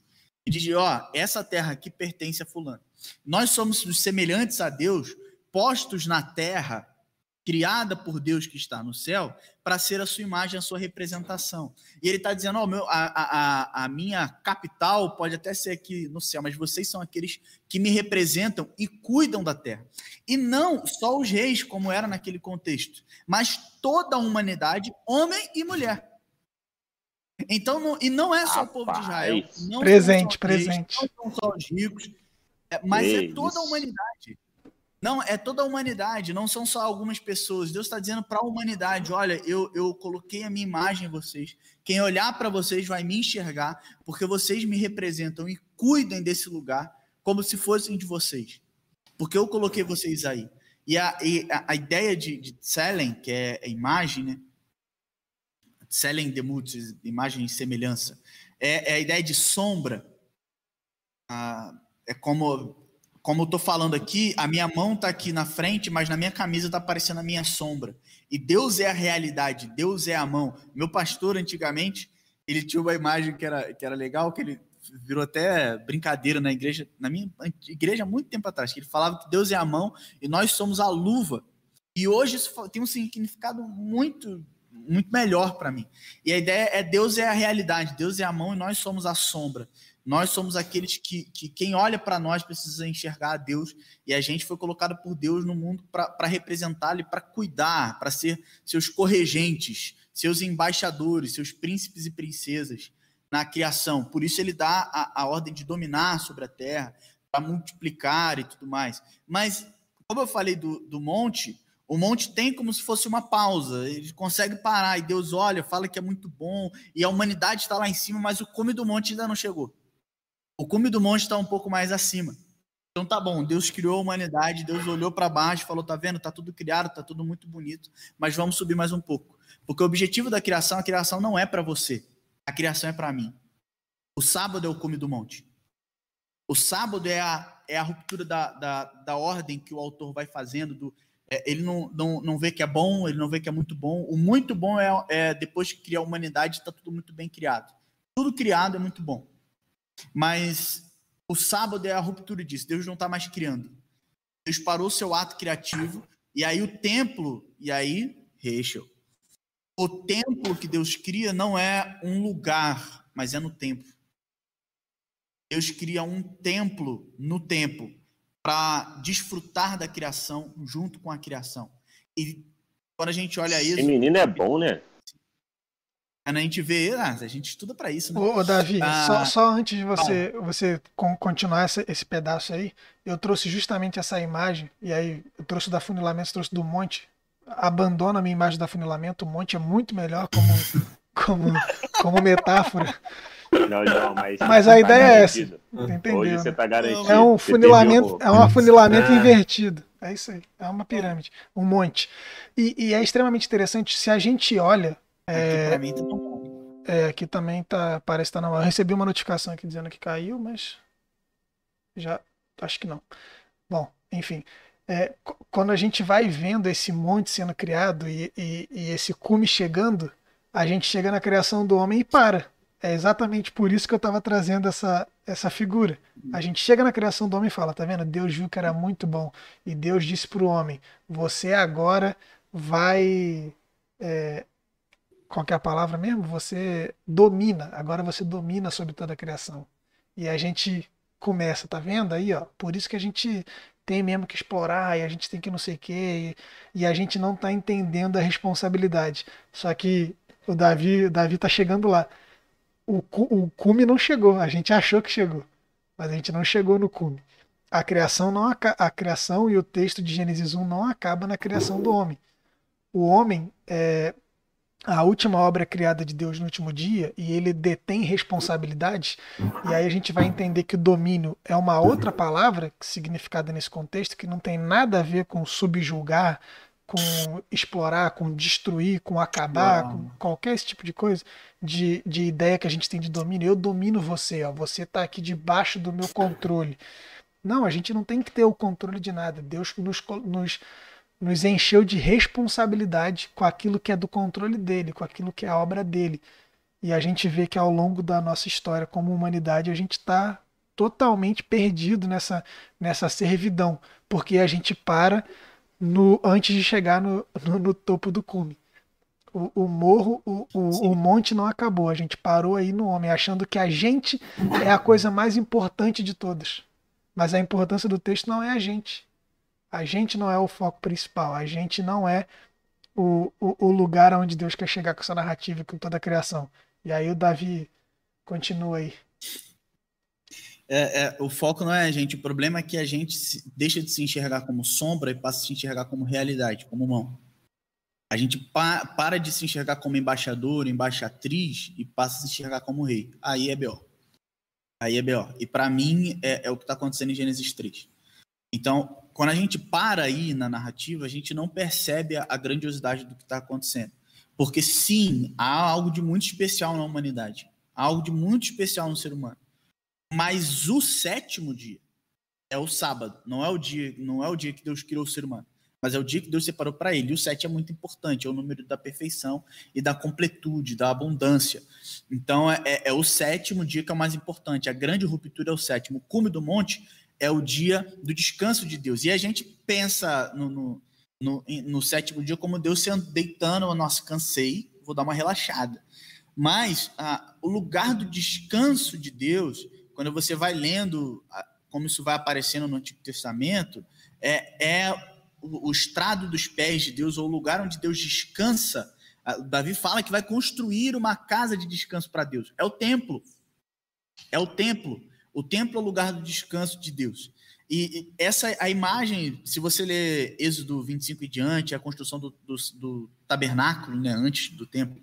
E dizia: Ó, essa terra aqui pertence a Fulano. Nós somos semelhantes a Deus, postos na terra criada por Deus que está no céu, para ser a sua imagem, a sua representação. E ele está dizendo: oh, meu, a, a, a minha capital pode até ser aqui no céu, mas vocês são aqueles que me representam e cuidam da terra. E não só os reis, como era naquele contexto, mas toda a humanidade, homem e mulher. Então, não, e não é só Rapaz. o povo de Israel. presente, presente. Reis, não são só os ricos, é, mas é toda a humanidade. Não, é toda a humanidade, não são só algumas pessoas. Deus está dizendo para a humanidade: olha, eu, eu coloquei a minha imagem em vocês. Quem olhar para vocês vai me enxergar, porque vocês me representam e cuidem desse lugar como se fossem de vocês. Porque eu coloquei vocês aí. E a, e a, a ideia de, de Selen, que é a imagem, né? Selen demut, imagem e semelhança, é, é a ideia de sombra. Ah, é como como eu estou falando aqui, a minha mão está aqui na frente, mas na minha camisa está aparecendo a minha sombra. E Deus é a realidade, Deus é a mão. Meu pastor, antigamente, ele tinha uma imagem que era, que era legal, que ele virou até brincadeira na igreja, na minha igreja muito tempo atrás, que ele falava que Deus é a mão e nós somos a luva. E hoje isso tem um significado muito muito melhor para mim. E a ideia é Deus é a realidade, Deus é a mão e nós somos a sombra. Nós somos aqueles que, que quem olha para nós precisa enxergar a Deus e a gente foi colocado por Deus no mundo para representá-lo para cuidar, para ser seus corregentes, seus embaixadores, seus príncipes e princesas na criação. Por isso ele dá a, a ordem de dominar sobre a terra, para multiplicar e tudo mais. Mas, como eu falei do, do monte, O monte tem como se fosse uma pausa, ele consegue parar, e Deus olha, fala que é muito bom, e a humanidade está lá em cima, mas o cume do monte ainda não chegou. O cume do monte está um pouco mais acima. Então tá bom, Deus criou a humanidade, Deus olhou para baixo falou: tá vendo, tá tudo criado, tá tudo muito bonito, mas vamos subir mais um pouco. Porque o objetivo da criação, a criação não é para você, a criação é para mim. O sábado é o cume do monte. O sábado é a, é a ruptura da, da, da ordem que o autor vai fazendo, do, é, ele não, não, não vê que é bom, ele não vê que é muito bom. O muito bom é, é depois que cria a humanidade, está tudo muito bem criado. Tudo criado é muito bom. Mas o sábado é a ruptura disso. Deus não está mais criando. Deus parou seu ato criativo. E aí o templo, e aí, Rachel. O templo que Deus cria não é um lugar, mas é no templo. Deus cria um templo no templo para desfrutar da criação junto com a criação. E quando a gente olha isso. Esse menino é bom, né? Quando a gente vê, ah, a gente estuda para isso, né? Ô, Davi, ah, só, só, antes de você, você continuar esse, esse pedaço aí, eu trouxe justamente essa imagem, e aí eu trouxe da funilamento, trouxe do monte. Abandona a minha imagem da funilamento, o monte é muito melhor como, como, como metáfora. Não, não, mas, mas a tá ideia é essa. Entendeu? Hoje você tá garantido. É um funilamento, é um afunilamento ah. invertido. É isso aí. É uma pirâmide, um monte. E, e é extremamente interessante se a gente olha. É, aqui pra mim tá bom. É, aqui também tá. Parece que tá na. Eu recebi uma notificação aqui dizendo que caiu, mas. Já. Acho que não. Bom, enfim. É, quando a gente vai vendo esse monte sendo criado e, e, e esse cume chegando, a gente chega na criação do homem e para. É exatamente por isso que eu estava trazendo essa, essa figura. A gente chega na criação do homem e fala, tá vendo? Deus viu que era muito bom. E Deus disse para o homem: você agora vai. É, qual é a palavra mesmo? Você domina. Agora você domina sobre toda a criação. E a gente começa, tá vendo aí, ó? Por isso que a gente tem mesmo que explorar e a gente tem que não sei o quê. E, e a gente não está entendendo a responsabilidade. Só que o Davi, o Davi tá chegando lá o, o cume não chegou. A gente achou que chegou, mas a gente não chegou no cume. A criação não a criação e o texto de Gênesis 1 não acaba na criação do homem. O homem é a última obra criada de Deus no último dia e ele detém responsabilidades. E aí a gente vai entender que o domínio é uma outra palavra significada nesse contexto que não tem nada a ver com subjulgar, com explorar, com destruir, com acabar, com qualquer esse tipo de coisa, de, de ideia que a gente tem de domínio. Eu domino você, ó, você está aqui debaixo do meu controle. Não, a gente não tem que ter o controle de nada. Deus nos, nos, nos encheu de responsabilidade com aquilo que é do controle dele, com aquilo que é a obra dele. E a gente vê que ao longo da nossa história como humanidade, a gente está totalmente perdido nessa, nessa servidão, porque a gente para no, antes de chegar no, no, no topo do cume. O, o morro, o, o, o, monte não acabou. A gente parou aí no homem, achando que a gente é a coisa mais importante de todas. Mas a importância do texto não é a gente. A gente não é o foco principal. A gente não é o, o, o lugar onde Deus quer chegar com essa narrativa, com toda a criação. E aí o Davi continua aí. É, é, o foco não é a gente, o problema é que a gente se, deixa de se enxergar como sombra e passa a se enxergar como realidade, como mão. A gente pa, para de se enxergar como embaixador, embaixatriz e passa a se enxergar como rei. Aí é B.O. Aí é B.O. E para mim é, é, o que está acontecendo em Gênesis 3. Então, quando a gente para aí na narrativa, a gente não percebe a, a grandiosidade do que está acontecendo. Porque sim, há algo de muito especial na humanidade. Há algo de muito especial no ser humano. Mas o sétimo dia é o sábado, não é o dia, não é o dia que Deus criou o ser humano, mas é o dia que Deus separou para ele. E o sete é muito importante, é o número da perfeição e da completude, da abundância. Então é, é, é o sétimo dia que é o mais importante. A grande ruptura é o sétimo. O cume do monte é o dia do descanso de Deus. E a gente pensa no, no, no, no sétimo dia como Deus se deitando, nossa, cansei, vou dar uma relaxada. Mas o lugar do descanso de Deus quando você vai lendo como isso vai aparecendo no Antigo Testamento, é, é o, o estrado dos pés de Deus, ou o lugar onde Deus descansa. Davi fala que vai construir uma casa de descanso para Deus. É o templo. É o templo. O templo é o lugar do descanso de Deus. E, essa a imagem, se você ler Êxodo 25 e diante, a construção do, do, do tabernáculo, né, antes do templo,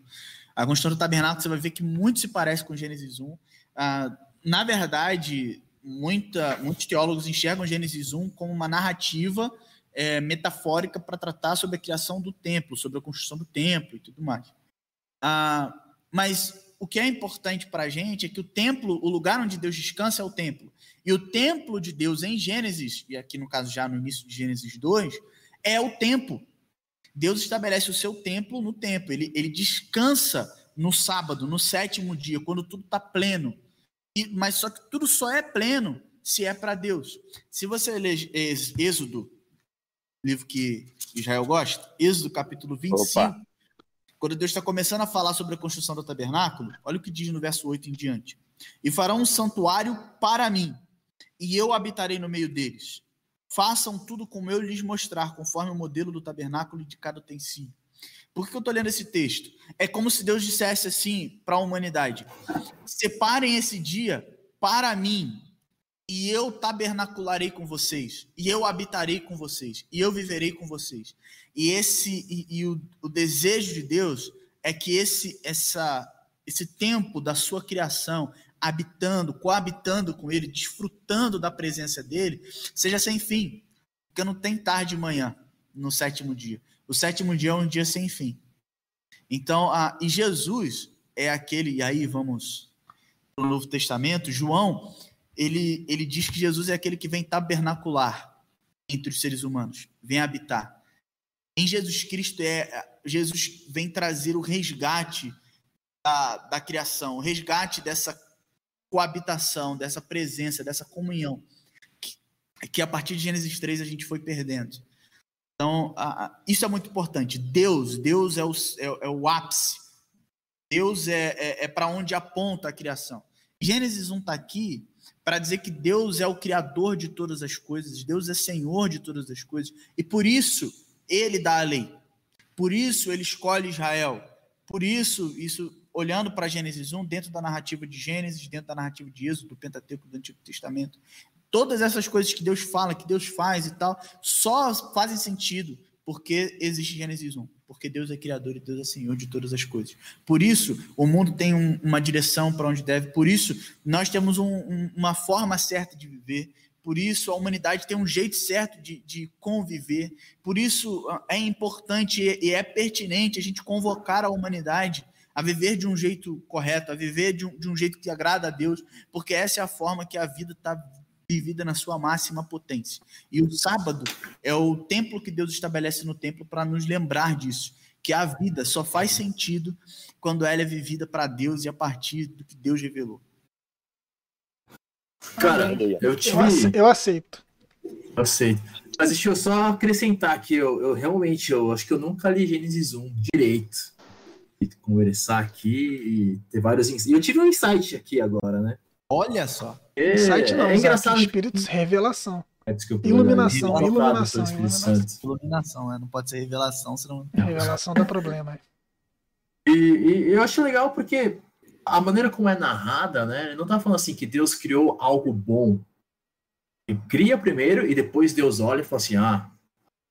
a construção do tabernáculo, você vai ver que muito se parece com Gênesis 1. Ah, na verdade, muita, muitos teólogos enxergam Gênesis 1 como uma narrativa é, metafórica para tratar sobre a criação do templo, sobre a construção do templo e tudo mais. Ah, mas o que é importante para a gente é que o templo, o lugar onde Deus descansa é o templo. E o templo de Deus em Gênesis, e aqui no caso já no início de Gênesis 2, é o templo. Deus estabelece o seu templo no templo. Ele, ele descansa no sábado, no sétimo dia, quando tudo está pleno. E, mas só que tudo só é pleno se é para Deus. Se você ler Êxodo, livro que Israel gosta, Êxodo capítulo 25, Opa quando Deus está começando a falar sobre a construção do tabernáculo, olha o que diz no verso 8 em diante. E farão um santuário para mim, e eu habitarei no meio deles. Façam tudo como eu lhes mostrar, conforme o modelo do tabernáculo de cada utensílio. Por que eu estou lendo esse texto? É como se Deus dissesse assim para a humanidade: separem esse dia para mim, e eu tabernacularei com vocês, e eu habitarei com vocês, e eu viverei com vocês. E esse e, e o, o, desejo de Deus é que esse essa esse tempo da sua criação, habitando, coabitando com ele, desfrutando da presença dele, seja sem fim. Porque não tem tarde e manhã no sétimo dia. O sétimo dia é um dia sem fim. Então, a, e Jesus é aquele, e aí vamos para o Novo Testamento, João, ele, ele diz que Jesus é aquele que vem tabernacular entre os seres humanos, vem habitar. Em Jesus Cristo é Jesus vem trazer o resgate da, da criação, o resgate dessa coabitação, dessa presença, dessa comunhão, que, que a partir de Gênesis 3 a gente foi perdendo. Então, a, a, isso é muito importante. Deus, Deus é o, é, é o ápice. Deus é, é, é para onde aponta a criação. Gênesis 1 está aqui para dizer que Deus é o criador de todas as coisas, Deus é senhor de todas as coisas, e por isso ele dá a lei. Por isso ele escolhe Israel. Por isso, isso olhando para Gênesis 1, dentro da narrativa de Gênesis, dentro da narrativa de Êxodo, do Pentateuco do Antigo Testamento, todas essas coisas que Deus fala, que Deus faz e tal, só fazem sentido porque existe Gênesis 1. Porque Deus é criador e Deus é senhor de todas as coisas. Por isso, o mundo tem um, uma direção para onde deve. Por isso, nós temos um, um, uma forma certa de viver. Por isso, a humanidade tem um jeito certo de, de conviver. Por isso, é importante e é pertinente a gente convocar a humanidade a viver de um jeito correto, a viver de um, de um jeito que agrada a Deus, porque essa é a forma que a vida está vivida na sua máxima potência. E o sábado é o templo que Deus estabelece no templo para nos lembrar disso, que a vida só faz sentido quando ela é vivida para Deus e a partir do que Deus revelou. Cara, eu tive. Eu aceito. Eu aceito. Mas deixa eu só acrescentar aqui, eu, eu realmente, eu acho que eu nunca li Gênesis 1 direito. Conversar aqui e ter vários insights. E eu tive um insight aqui agora, né? Olha só. É, insight não, é engraçado. Espíritos, revelação. É, desculpa, iluminação, iluminação, iluminação. Iluminação, né? Não pode ser revelação, senão. Revelação dá problema. E, e eu acho legal porque a maneira como é narrada, né? Não tá falando assim que Deus criou algo bom. Ele cria primeiro e depois Deus olha e fala assim: ah,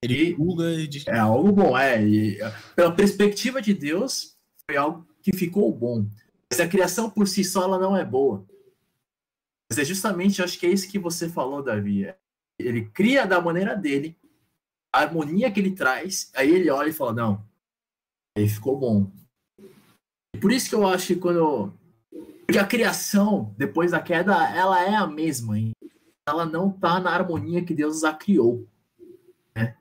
ele julga e diz... é algo bom, é. E, pela perspectiva de Deus, foi algo que ficou bom. Mas a criação por si só ela não é boa. Mas é justamente, acho que é isso que você falou, Davi. Ele cria da maneira dele, a harmonia que ele traz, aí ele olha e fala: não, aí ficou bom. Por isso que eu acho que quando. Porque a criação, depois da queda, ela é a mesma. Hein? Ela não tá na harmonia que Deus a criou. Né?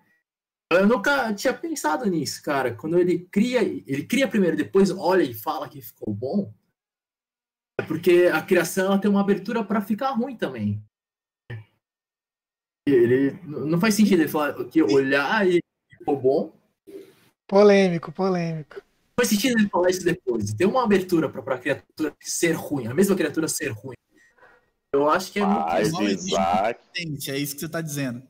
Eu nunca tinha pensado nisso, cara. Quando ele cria, ele cria primeiro, depois olha e fala que ficou bom. É porque a criação ela tem uma abertura para ficar ruim também. Ele não faz sentido ele falar que olhar e ficou bom. Polêmico, polêmico faz sentido ele falar isso depois. Tem uma abertura para a criatura ser ruim, a mesma criatura ser ruim. Eu acho que é muito potência, é isso que você está dizendo.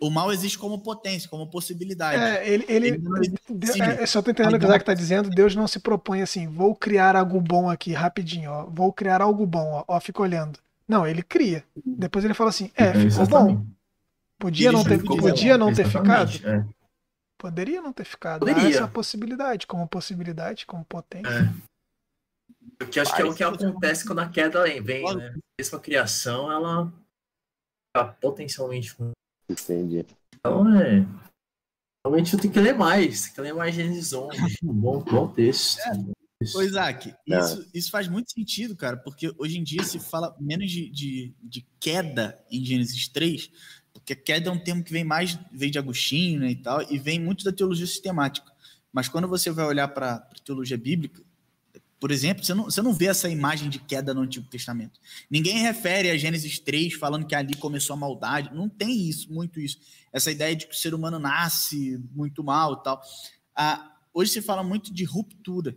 O mal existe como potência, como possibilidade. É, ele, ele, ele Deus, é, só tô entendendo o que o Isaac está dizendo. Deus não se propõe assim, vou criar algo bom aqui rapidinho, ó. Vou criar algo bom, ó, ó fica olhando. Não, ele cria. Depois ele fala assim: é, é ficou bom. Podia não ter, podia não ter ficado? É. Poderia não ter ficado. Poderia. Há essa possibilidade, como possibilidade, como potência. É. Que acho que é o que acontece quando a queda vem, né? A mesma criação, ela tá potencialmente. Entendi. Então é. Realmente eu tenho que ler mais, tem que ler mais Gênesis 11. um bom, bom texto. É. Ô, Isaac, é. isso, isso faz muito sentido, cara, porque hoje em dia se fala menos de, de, de, queda em Gênesis 3, porque queda é um termo que vem mais, vem de Agostinho né, e tal, e vem muito da teologia sistemática. Mas quando você vai olhar para a teologia bíblica, por exemplo, você não, você não vê essa imagem de queda no Antigo Testamento. Ninguém refere a Gênesis 3 falando que ali começou a maldade. Não tem isso, muito isso. Essa ideia de que o ser humano nasce muito mal tal. Ah, hoje se fala muito de ruptura.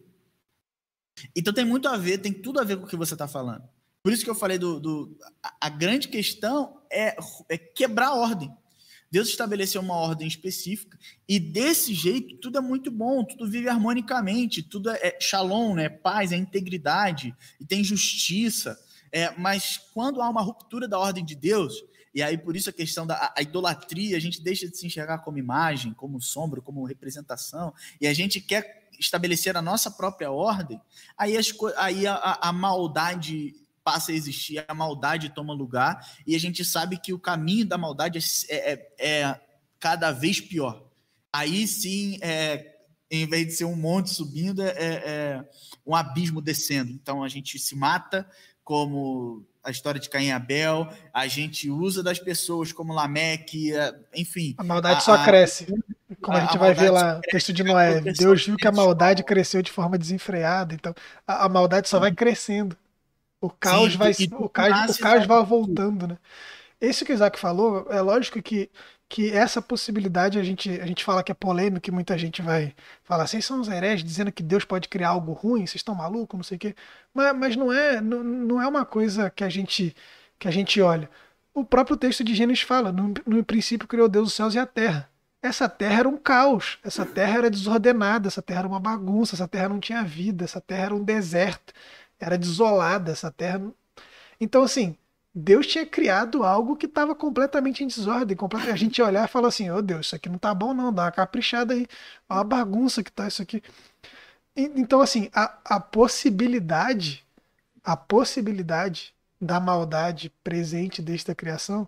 Então tem muito a ver, tem tudo a ver com o que você está falando. Por isso que eu falei do. do a, a, grande questão é, é quebrar a ordem. Deus estabeleceu uma ordem específica e desse jeito tudo é muito bom, tudo vive harmonicamente, tudo é, é shalom, né? paz, é integridade e tem justiça. É, mas quando há uma ruptura da ordem de Deus, e aí por isso a questão da a idolatria, a gente deixa de se enxergar como imagem, como sombra, como representação, e a gente quer estabelecer a nossa própria ordem, aí, as, aí a, a, a maldade passa a existir, a maldade toma lugar, e a gente sabe que o caminho da maldade é, é, é cada vez pior. Aí sim, é, em vez de ser um monte subindo, é, é, um abismo descendo. Então a gente se mata, como a história de Caim e Abel, a gente usa das pessoas como Lameque, é, enfim. A maldade a, só cresce. Como a, a gente vai ver lá, texto de Noé, Deus viu que a maldade cresceu de forma desenfreada, então a maldade só vai crescendo. O caos Sim, vai, o caos, o caos vai voltando, né? Esse que o Isaac falou, é lógico que, que essa possibilidade a gente, a gente fala que é polêmico e muita gente vai falar, vocês são os hereges dizendo que Deus pode criar algo ruim, vocês estão malucos, não sei o quê. Mas, mas não, é, não, não é uma coisa que a gente que a gente olha. O próprio texto de Gênesis fala, no, no princípio criou Deus os céus e a terra. Essa terra era um caos, essa terra era desordenada, essa terra era uma bagunça, essa terra não tinha vida, essa terra era um deserto era desolada essa terra. Então, assim, Deus tinha criado algo que estava completamente em desordem. Completamente... A gente ia olhar e falar assim: Ô oh, Deus, isso aqui não tá bom, não, dá uma caprichada aí. Olha a bagunça que tá isso aqui. Então, assim, a, a possibilidade, a possibilidade da maldade presente desde a criação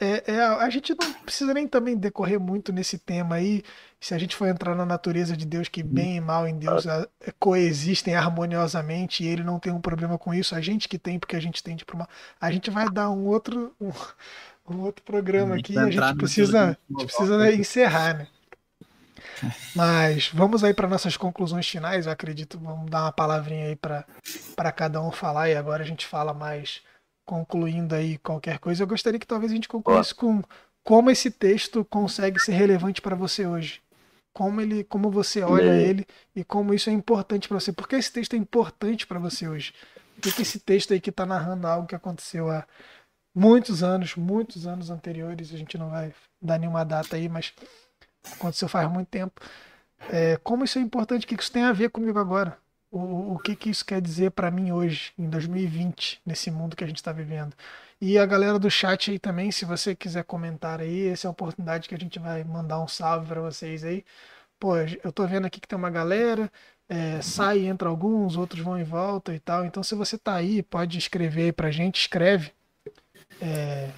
é, é, a gente não precisa nem também decorrer muito nesse tema aí. Se a gente for entrar na natureza de Deus, que bem e mal em Deus é, coexistem harmoniosamente e ele não tem um problema com isso, a gente que tem, porque a gente tende para uma. A gente vai dar um outro, um, um outro programa aqui e a gente precisa, a gente precisa né, encerrar, né? Mas vamos aí para nossas conclusões finais, eu acredito. Vamos dar uma palavrinha aí para cada um falar e agora a gente fala mais concluindo aí qualquer coisa, eu gostaria que talvez a gente concluísse com como esse texto consegue ser relevante para você hoje. Como ele, como você olha ele e como isso é importante para você. Por que esse texto é importante para você hoje? Por que, que esse texto aí que está narrando algo que aconteceu há muitos anos, muitos anos anteriores, a gente não vai dar nenhuma data aí, mas aconteceu faz muito tempo. É, como isso é importante, o que isso tem a ver comigo agora? O, o que, que isso quer dizer para mim hoje, em 2020, nesse mundo que a gente está vivendo. E a galera do chat aí também, se você quiser comentar aí, essa é a oportunidade que a gente vai mandar um salve para vocês aí. Pô, eu tô vendo aqui que tem uma galera, é, sai, entra alguns, outros vão e voltam e tal. Então, se você tá aí, pode escrever aí pra gente, escreve. É,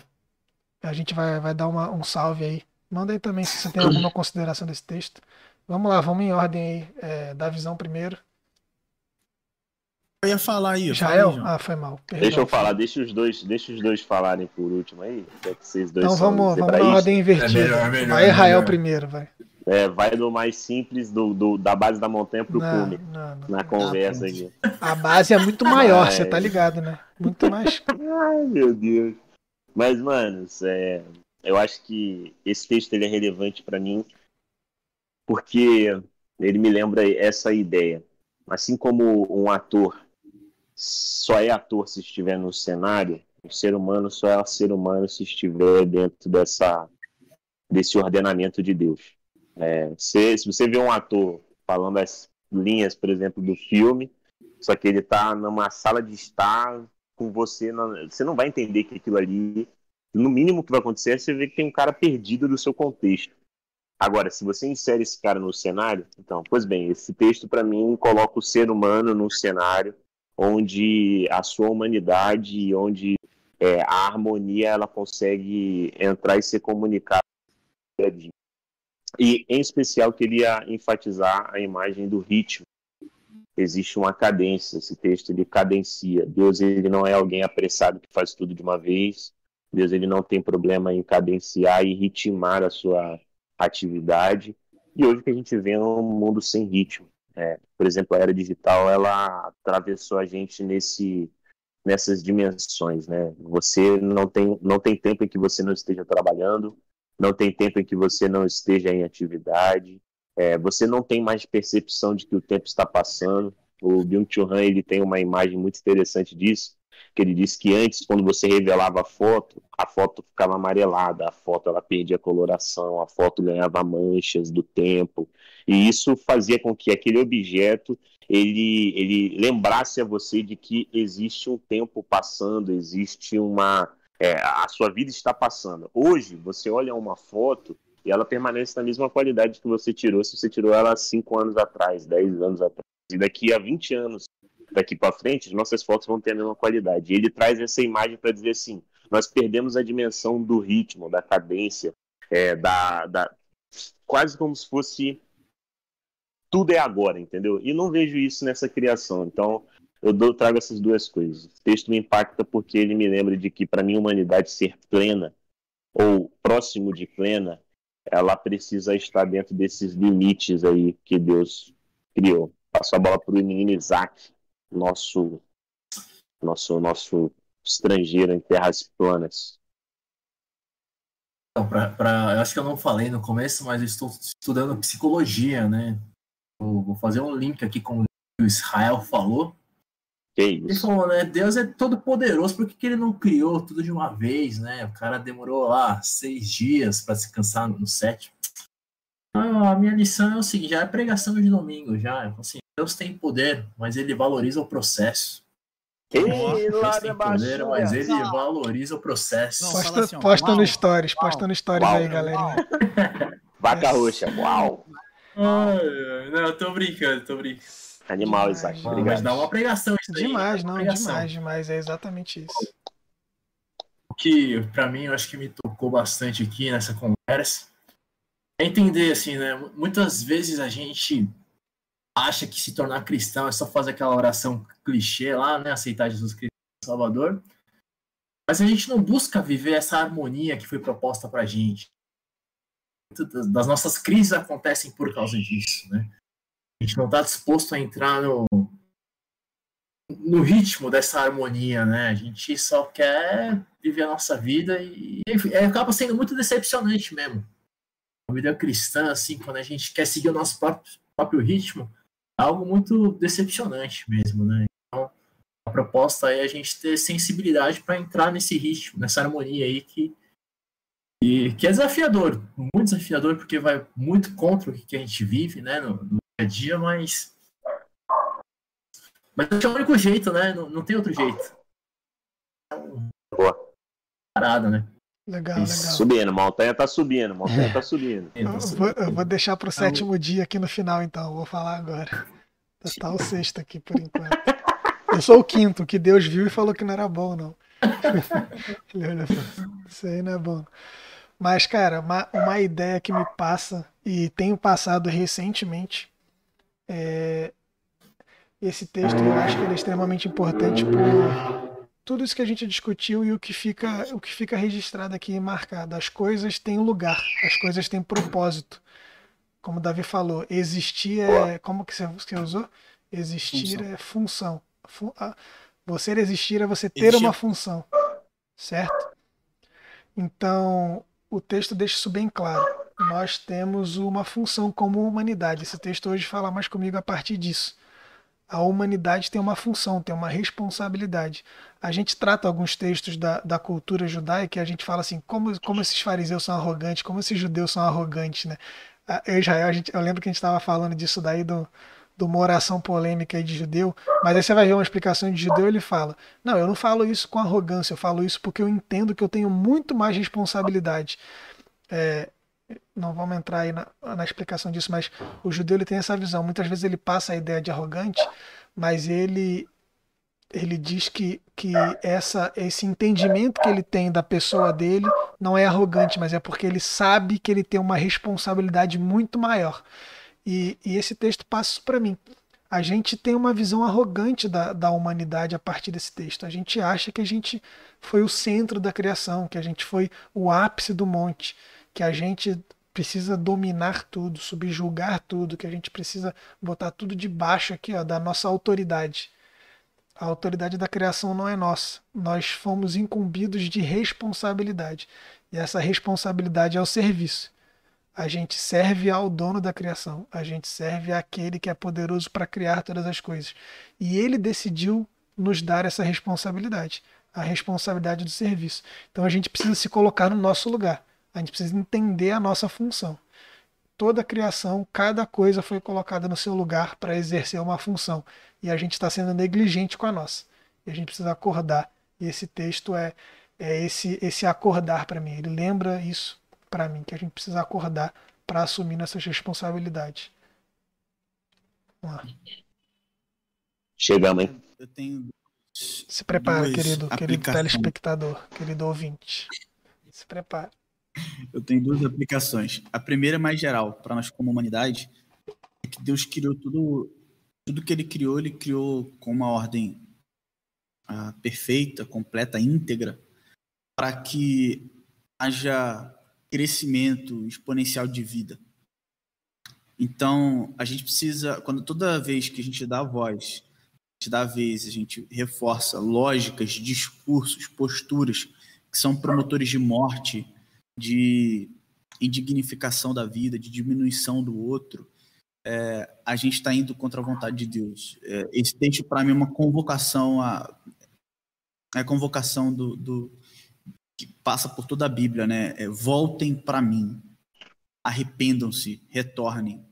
a gente vai, vai dar uma, um salve aí. Manda aí também se você tem alguma consideração desse texto. Vamos lá, vamos em ordem aí, é, da visão primeiro. Eu ia falar aí. Israel? ah, foi mal. Perdão. Deixa eu falar, deixa os dois, deixa os dois falarem por último aí. É que vocês dois então vamos, vamos na ordem invertida. É melhor, melhor, vai Israel melhor. primeiro, vai. É, vai do mais simples, do, do da base da montanha pro não, cume. Não, não, na conversa aqui. A base é muito maior, você tá ligado, né? Muito mais. Ai, meu Deus. Mas, mano, é, eu acho que esse texto ele é relevante para mim porque ele me lembra essa ideia. Assim como um ator só é ator se estiver no cenário, o ser humano só é ser humano se estiver dentro dessa, desse ordenamento de Deus. É, se, se você vê um ator falando as linhas, por exemplo, do filme, só que ele está numa sala de estar com você, você não vai entender que aquilo ali, no mínimo que vai acontecer é você ver que tem um cara perdido do seu contexto. Agora, se você insere esse cara no cenário, então, pois bem, esse texto para mim coloca o ser humano num cenário onde a sua humanidade, onde é, a harmonia ela consegue entrar e ser comunicada. E, em especial, queria enfatizar a imagem do ritmo. Existe uma cadência, esse texto ele cadencia. Deus ele não é alguém apressado que faz tudo de uma vez. Deus ele não tem problema em cadenciar e ritmar a sua atividade. E hoje que a gente vê é um mundo sem ritmo. É, por exemplo, a era digital ela atravessou a gente nesse nessas dimensões, né? Você não tem não tem tempo em que você não esteja trabalhando, não tem tempo em que você não esteja em atividade, é, você não tem mais percepção de que o tempo está passando. O Byung-Chul Han ele tem uma imagem muito interessante disso, que ele disse que antes, quando você revelava a foto, a foto ficava amarelada, a foto ela perdia coloração, a foto ganhava manchas do tempo, e isso fazia com que aquele objeto ele, ele lembrasse a você de que existe um tempo passando, existe uma é, a sua vida está passando. Hoje você olha uma foto e ela permanece na mesma qualidade que você tirou se você tirou ela há 5 anos atrás, 10 anos atrás. E daqui a 20 anos daqui para frente, nossas fotos vão ter a mesma qualidade. E ele traz essa imagem para dizer assim: nós perdemos a dimensão do ritmo, da cadência, é, da, da, quase como se fosse tudo é agora, entendeu? E não vejo isso nessa criação. Então, eu dou, trago essas duas coisas. O texto me impacta porque ele me lembra de que, para mim, humanidade ser plena ou próximo de plena, ela precisa estar dentro desses limites aí que Deus criou. Passo a bola para o menino Isaac, nosso nosso nosso estrangeiro em terras planas. Então, pra, pra, eu acho que eu não falei no começo, mas eu estou estudando psicologia, né? Eu vou fazer um link aqui com o que o Israel falou. Que isso? Ele falou, né? Deus é todo poderoso, por que, que ele não criou tudo de uma vez, né? O cara demorou lá seis dias para se cansar no sétimo. Então, a minha lição é o seguinte: já é pregação de domingo, já. Assim, Deus tem poder, mas ele valoriza o processo. Ei, Deus tem poder, mas ele valoriza o processo. Não, posta, assim, posta no stories, posta no stories uau, aí, galerinha. Vaca roxa, uau. Ai, não, eu tô brincando, tô brincando. Animal, demais, Isaac. Obrigado. Mas dá uma pregação isso Demais, não, demais, demais. É exatamente isso. O que, pra mim, eu acho que me tocou bastante aqui nessa conversa é entender, assim, né? Muitas vezes a gente acha que se tornar cristão é só fazer aquela oração clichê lá, né? Aceitar Jesus Cristo Salvador. Mas a gente não busca viver essa harmonia que foi proposta pra gente. Das nossas crises acontecem por causa disso, né? A gente não está disposto a entrar no, no ritmo dessa harmonia, né? A gente só quer viver a nossa vida e, e acaba sendo muito decepcionante mesmo. A vida cristã, assim, quando a gente quer seguir o nosso próprio, próprio ritmo, algo muito decepcionante mesmo, né? Então, a proposta é a gente ter sensibilidade para entrar nesse ritmo, nessa harmonia aí que, e, que é desafiador, muito desafiador, porque vai muito contra o que a gente vive, né, no, no dia a dia, mas. Mas é o único jeito, né? Não, não tem outro jeito. Boa. Parada, né? Legal, legal. Subindo, montanha tá subindo, montanha tá subindo. Eu vou, eu vou deixar pro sétimo dia aqui no final, então. Vou falar agora. Tá o sexto aqui por enquanto. Eu sou o quinto, que Deus viu e falou que não era bom, não. Ele olhou isso aí não é bom. Mas, cara, uma, uma ideia que me passa, e tenho passado recentemente, é esse texto eu acho que ele é extremamente importante por tudo isso que a gente discutiu e o que fica, o que fica registrado aqui marcado. As coisas têm lugar, as coisas têm propósito. Como o Davi falou, existir é. Como que você, usou? Existir função. é função. Você existir é você ter existir. uma função. Certo? Então, o texto deixa isso bem claro. Nós temos uma função como humanidade. Esse texto hoje fala mais comigo a partir disso. A humanidade tem uma função, tem uma responsabilidade. A gente trata alguns textos da, da cultura judaica e a gente fala assim, como, como esses fariseus são arrogantes, como esses judeus são arrogantes, né? Em Israel, a gente, eu lembro que a gente estava falando disso daí do, de uma oração polêmica aí de judeu, mas aí você vai ver uma explicação de judeu ele fala: Não, eu não falo isso com arrogância, eu falo isso porque eu entendo que eu tenho muito mais responsabilidade. É, não vamos entrar aí na, na, explicação disso, mas o judeu ele tem essa visão. Muitas vezes ele passa a ideia de arrogante, mas ele ele diz que, que essa, esse entendimento que ele tem da pessoa dele não é arrogante, mas é porque ele sabe que ele tem uma responsabilidade muito maior. E, e esse texto passa para mim. A gente tem uma visão arrogante da, da humanidade a partir desse texto. A gente acha que a gente foi o centro da criação, que a gente foi o ápice do monte, que a gente precisa dominar tudo, subjugar tudo, que a gente precisa botar tudo debaixo aqui ó, da nossa autoridade. A autoridade da criação não é nossa. Nós fomos incumbidos de responsabilidade. E essa responsabilidade é o serviço. A gente serve ao dono da criação. A gente serve àquele que é poderoso para criar todas as coisas. E ele decidiu nos dar essa responsabilidade a responsabilidade do serviço. Então a gente precisa se colocar no nosso lugar. A gente precisa entender a nossa função. Toda a criação, cada coisa foi colocada no seu lugar para exercer uma função. E a gente está sendo negligente com a nossa. E a gente precisa acordar. E esse texto é, é esse, esse acordar para mim. Ele lembra isso para mim, que a gente precisa acordar para assumir nossas responsabilidades. Vamos lá. Chegamos, hein? Eu tenho. Se prepara, querido, querido telespectador, querido ouvinte. Se prepara. Eu tenho duas aplicações. A primeira é mais geral, para nós como humanidade, é que Deus criou tudo, tudo que ele criou, ele criou com uma ordem uh, perfeita, completa, íntegra, para que haja crescimento exponencial de vida. Então, a gente precisa, quando toda vez que a gente dá voz, a gente dá vez, a gente reforça lógicas, discursos, posturas que são promotores de morte, de indignificação da vida, de diminuição do outro, é, a gente está indo contra a vontade de Deus. É, esse texto, para mim, é uma convocação a, é a convocação do, do, que passa por toda a Bíblia, né? É, voltem para mim, arrependam-se, retornem,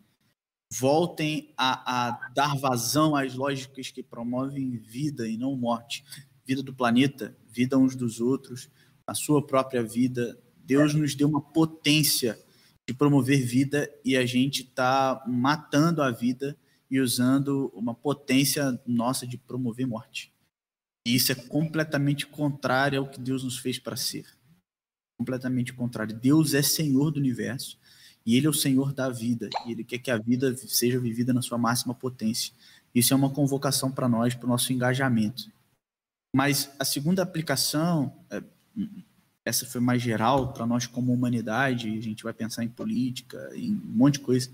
voltem a, a, dar vazão às lógicas que promovem vida e não morte, vida do planeta, vida uns dos outros, a sua própria vida, Deus nos deu uma potência de promover vida e a gente está matando a vida e usando uma potência nossa de promover morte. E isso é completamente contrário ao que Deus nos fez para ser. Completamente contrário. Deus é Senhor do universo e Ele é o Senhor da vida e Ele quer que a vida seja vivida na sua máxima potência. Isso é uma convocação para nós, para o nosso engajamento. Mas a segunda aplicação, é, essa foi mais geral para nós como humanidade, a gente vai pensar em política, em um monte de coisa,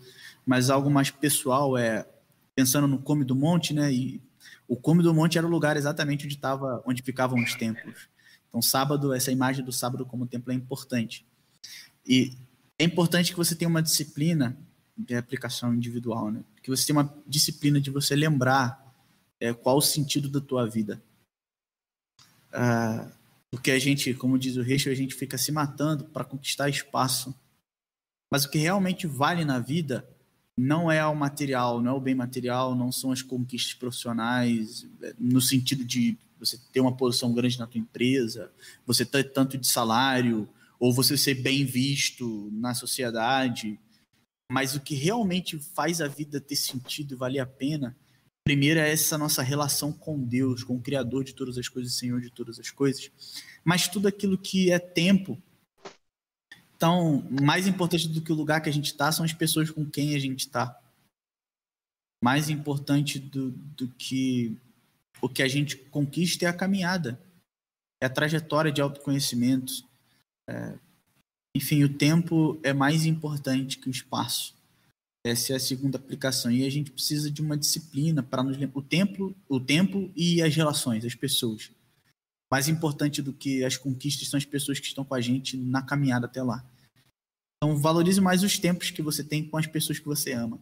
mas algo mais pessoal é pensando no Come do Monte, né? E o Come do Monte era o lugar exatamente onde tava, onde ficavam os templos. Então, sábado, essa imagem do sábado como templo é importante. E é importante que você tenha uma disciplina de aplicação individual, né? Que você tenha uma disciplina de você lembrar é, qual o sentido da tua vida. Uh, porque a gente, como diz o Reichel, a gente fica se matando para conquistar espaço. Mas o que realmente vale na vida não é o material, não é o bem material, não são as conquistas profissionais, é, no sentido de você ter uma posição grande na tua empresa, você ter tanto de salário, ou você ser bem visto na sociedade. Mas o que realmente faz a vida ter sentido e valer a pena Primeiro é essa nossa relação com Deus, com o Criador de todas as coisas, Senhor de todas as coisas. Mas tudo aquilo que é tempo. Então, mais importante do que o lugar que a gente está são as pessoas com quem a gente está. Mais importante do, do que o que a gente conquista é a caminhada, é a trajetória de autoconhecimento. É, enfim, o tempo é mais importante que o espaço. Essa é a segunda aplicação. E a gente precisa de uma disciplina para nos. O tempo, o tempo e as relações, as pessoas. Mais importante do que as conquistas são as pessoas que estão com a gente na caminhada até lá. Então, valorize mais os tempos que você tem com as pessoas que você ama.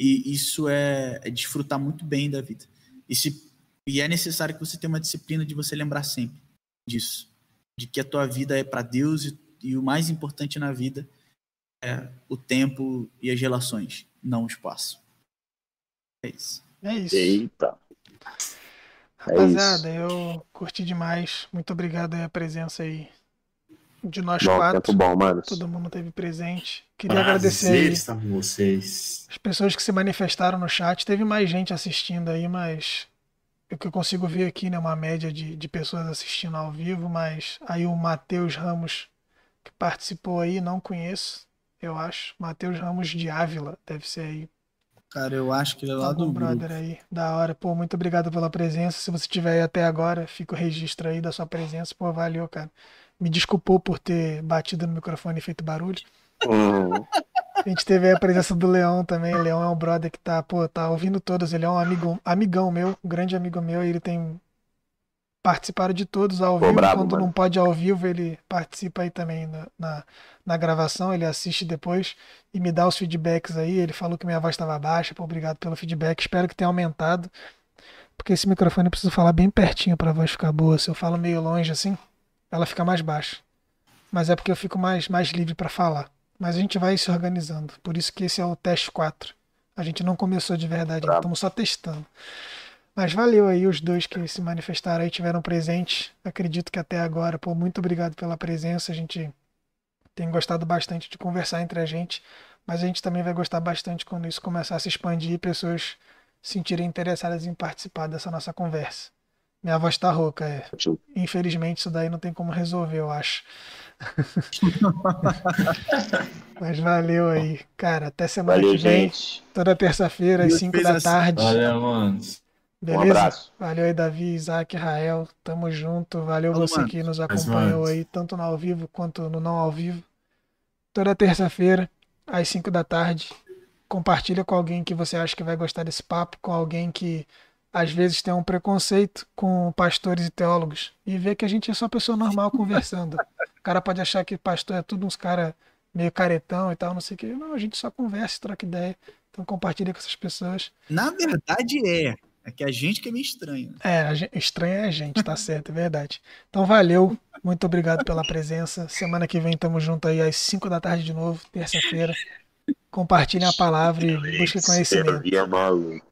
E isso é, é desfrutar muito bem da vida. E, se, e é necessário que você tenha uma disciplina de você lembrar sempre disso. De que a tua vida é para Deus e, e o mais importante na vida é o tempo e as relações, não o espaço. É isso. É isso. Eita. É Rapaziada, isso. eu curti demais. Muito obrigado aí a presença aí de nós Bom, quatro. tempo bom, mano. Todo mundo teve presente. Queria agradecer Prazer aí estar com vocês. as pessoas que se manifestaram no chat. Teve mais gente assistindo aí, mas o que eu consigo ver aqui, né, uma média de, de pessoas assistindo ao vivo, mas aí o Matheus Ramos, que participou aí, não conheço, eu acho. Matheus Ramos de Ávila, deve ser aí. Cara, eu acho que ele é lá Algum do brother grupo. aí, da hora. Pô, muito obrigado pela presença. Se você estiver aí até agora, fica o registro aí da sua presença. Pô, valeu, cara. Me desculpou por ter batido no microfone e feito barulho. Hum, A gente teve aí a presença do Leão também. O Leão é um brother que tá, pô, tá ouvindo todos. Ele é um amigo, amigão meu, um grande amigo meu. E ele tem participado de todos ao Pô, vivo. brabo, Quando mano. não pode ao vivo, ele participa aí também na, na, na gravação. Ele assiste depois e me dá os feedbacks aí. Ele falou que minha voz estava baixa. Pô, obrigado pelo feedback. Espero que tenha aumentado. Porque esse microfone eu preciso falar bem pertinho para a voz ficar boa. Se eu falo meio longe assim, ela fica mais baixa. Mas é porque eu fico mais, mais livre para falar. Mas a gente vai se organizando. Por isso que esse é o teste 4. A gente não começou de verdade, estamos só testando. Mas valeu aí os dois que se manifestaram aí, tiveram presente. Acredito que até agora, pô, muito obrigado pela presença. A gente tem gostado bastante de conversar entre a gente, mas a gente também vai gostar bastante quando isso começar a se expandir e pessoas se sentirem interessadas em participar dessa nossa conversa. Minha voz tá rouca, é. Infelizmente isso daí não tem como resolver, eu acho. Mas valeu aí. Cara, até semana Valeu, que vem. gente. Toda terça-feira, às Deus 5 fez da assim. tarde. Valeu, mano. Um Beleza? abraço. Valeu aí, Davi, Isaac, Rael. Tamo junto. Valeu Falou, você mano. que nos acompanhou aí, tanto no ao vivo quanto no não ao vivo. Toda terça-feira, às 5 da tarde. Compartilha com alguém que você acha que vai gostar desse papo, com alguém que às vezes tem um preconceito com pastores e teólogos. E vê que a gente é só pessoa normal conversando. O cara pode achar que pastor é tudo uns cara meio caretão e tal, não sei o quê. Não, a gente só conversa, troca ideia. Então compartilha com essas pessoas. Na verdade é. É que a gente que é meio estranho. É, a gen- estranho é a gente, tá certo, é verdade. Então valeu, muito obrigado pela presença. Semana que vem tamo junto aí às 5 da tarde de novo, terça-feira. Compartilhem a palavra e busquem conhecimento. Maluco.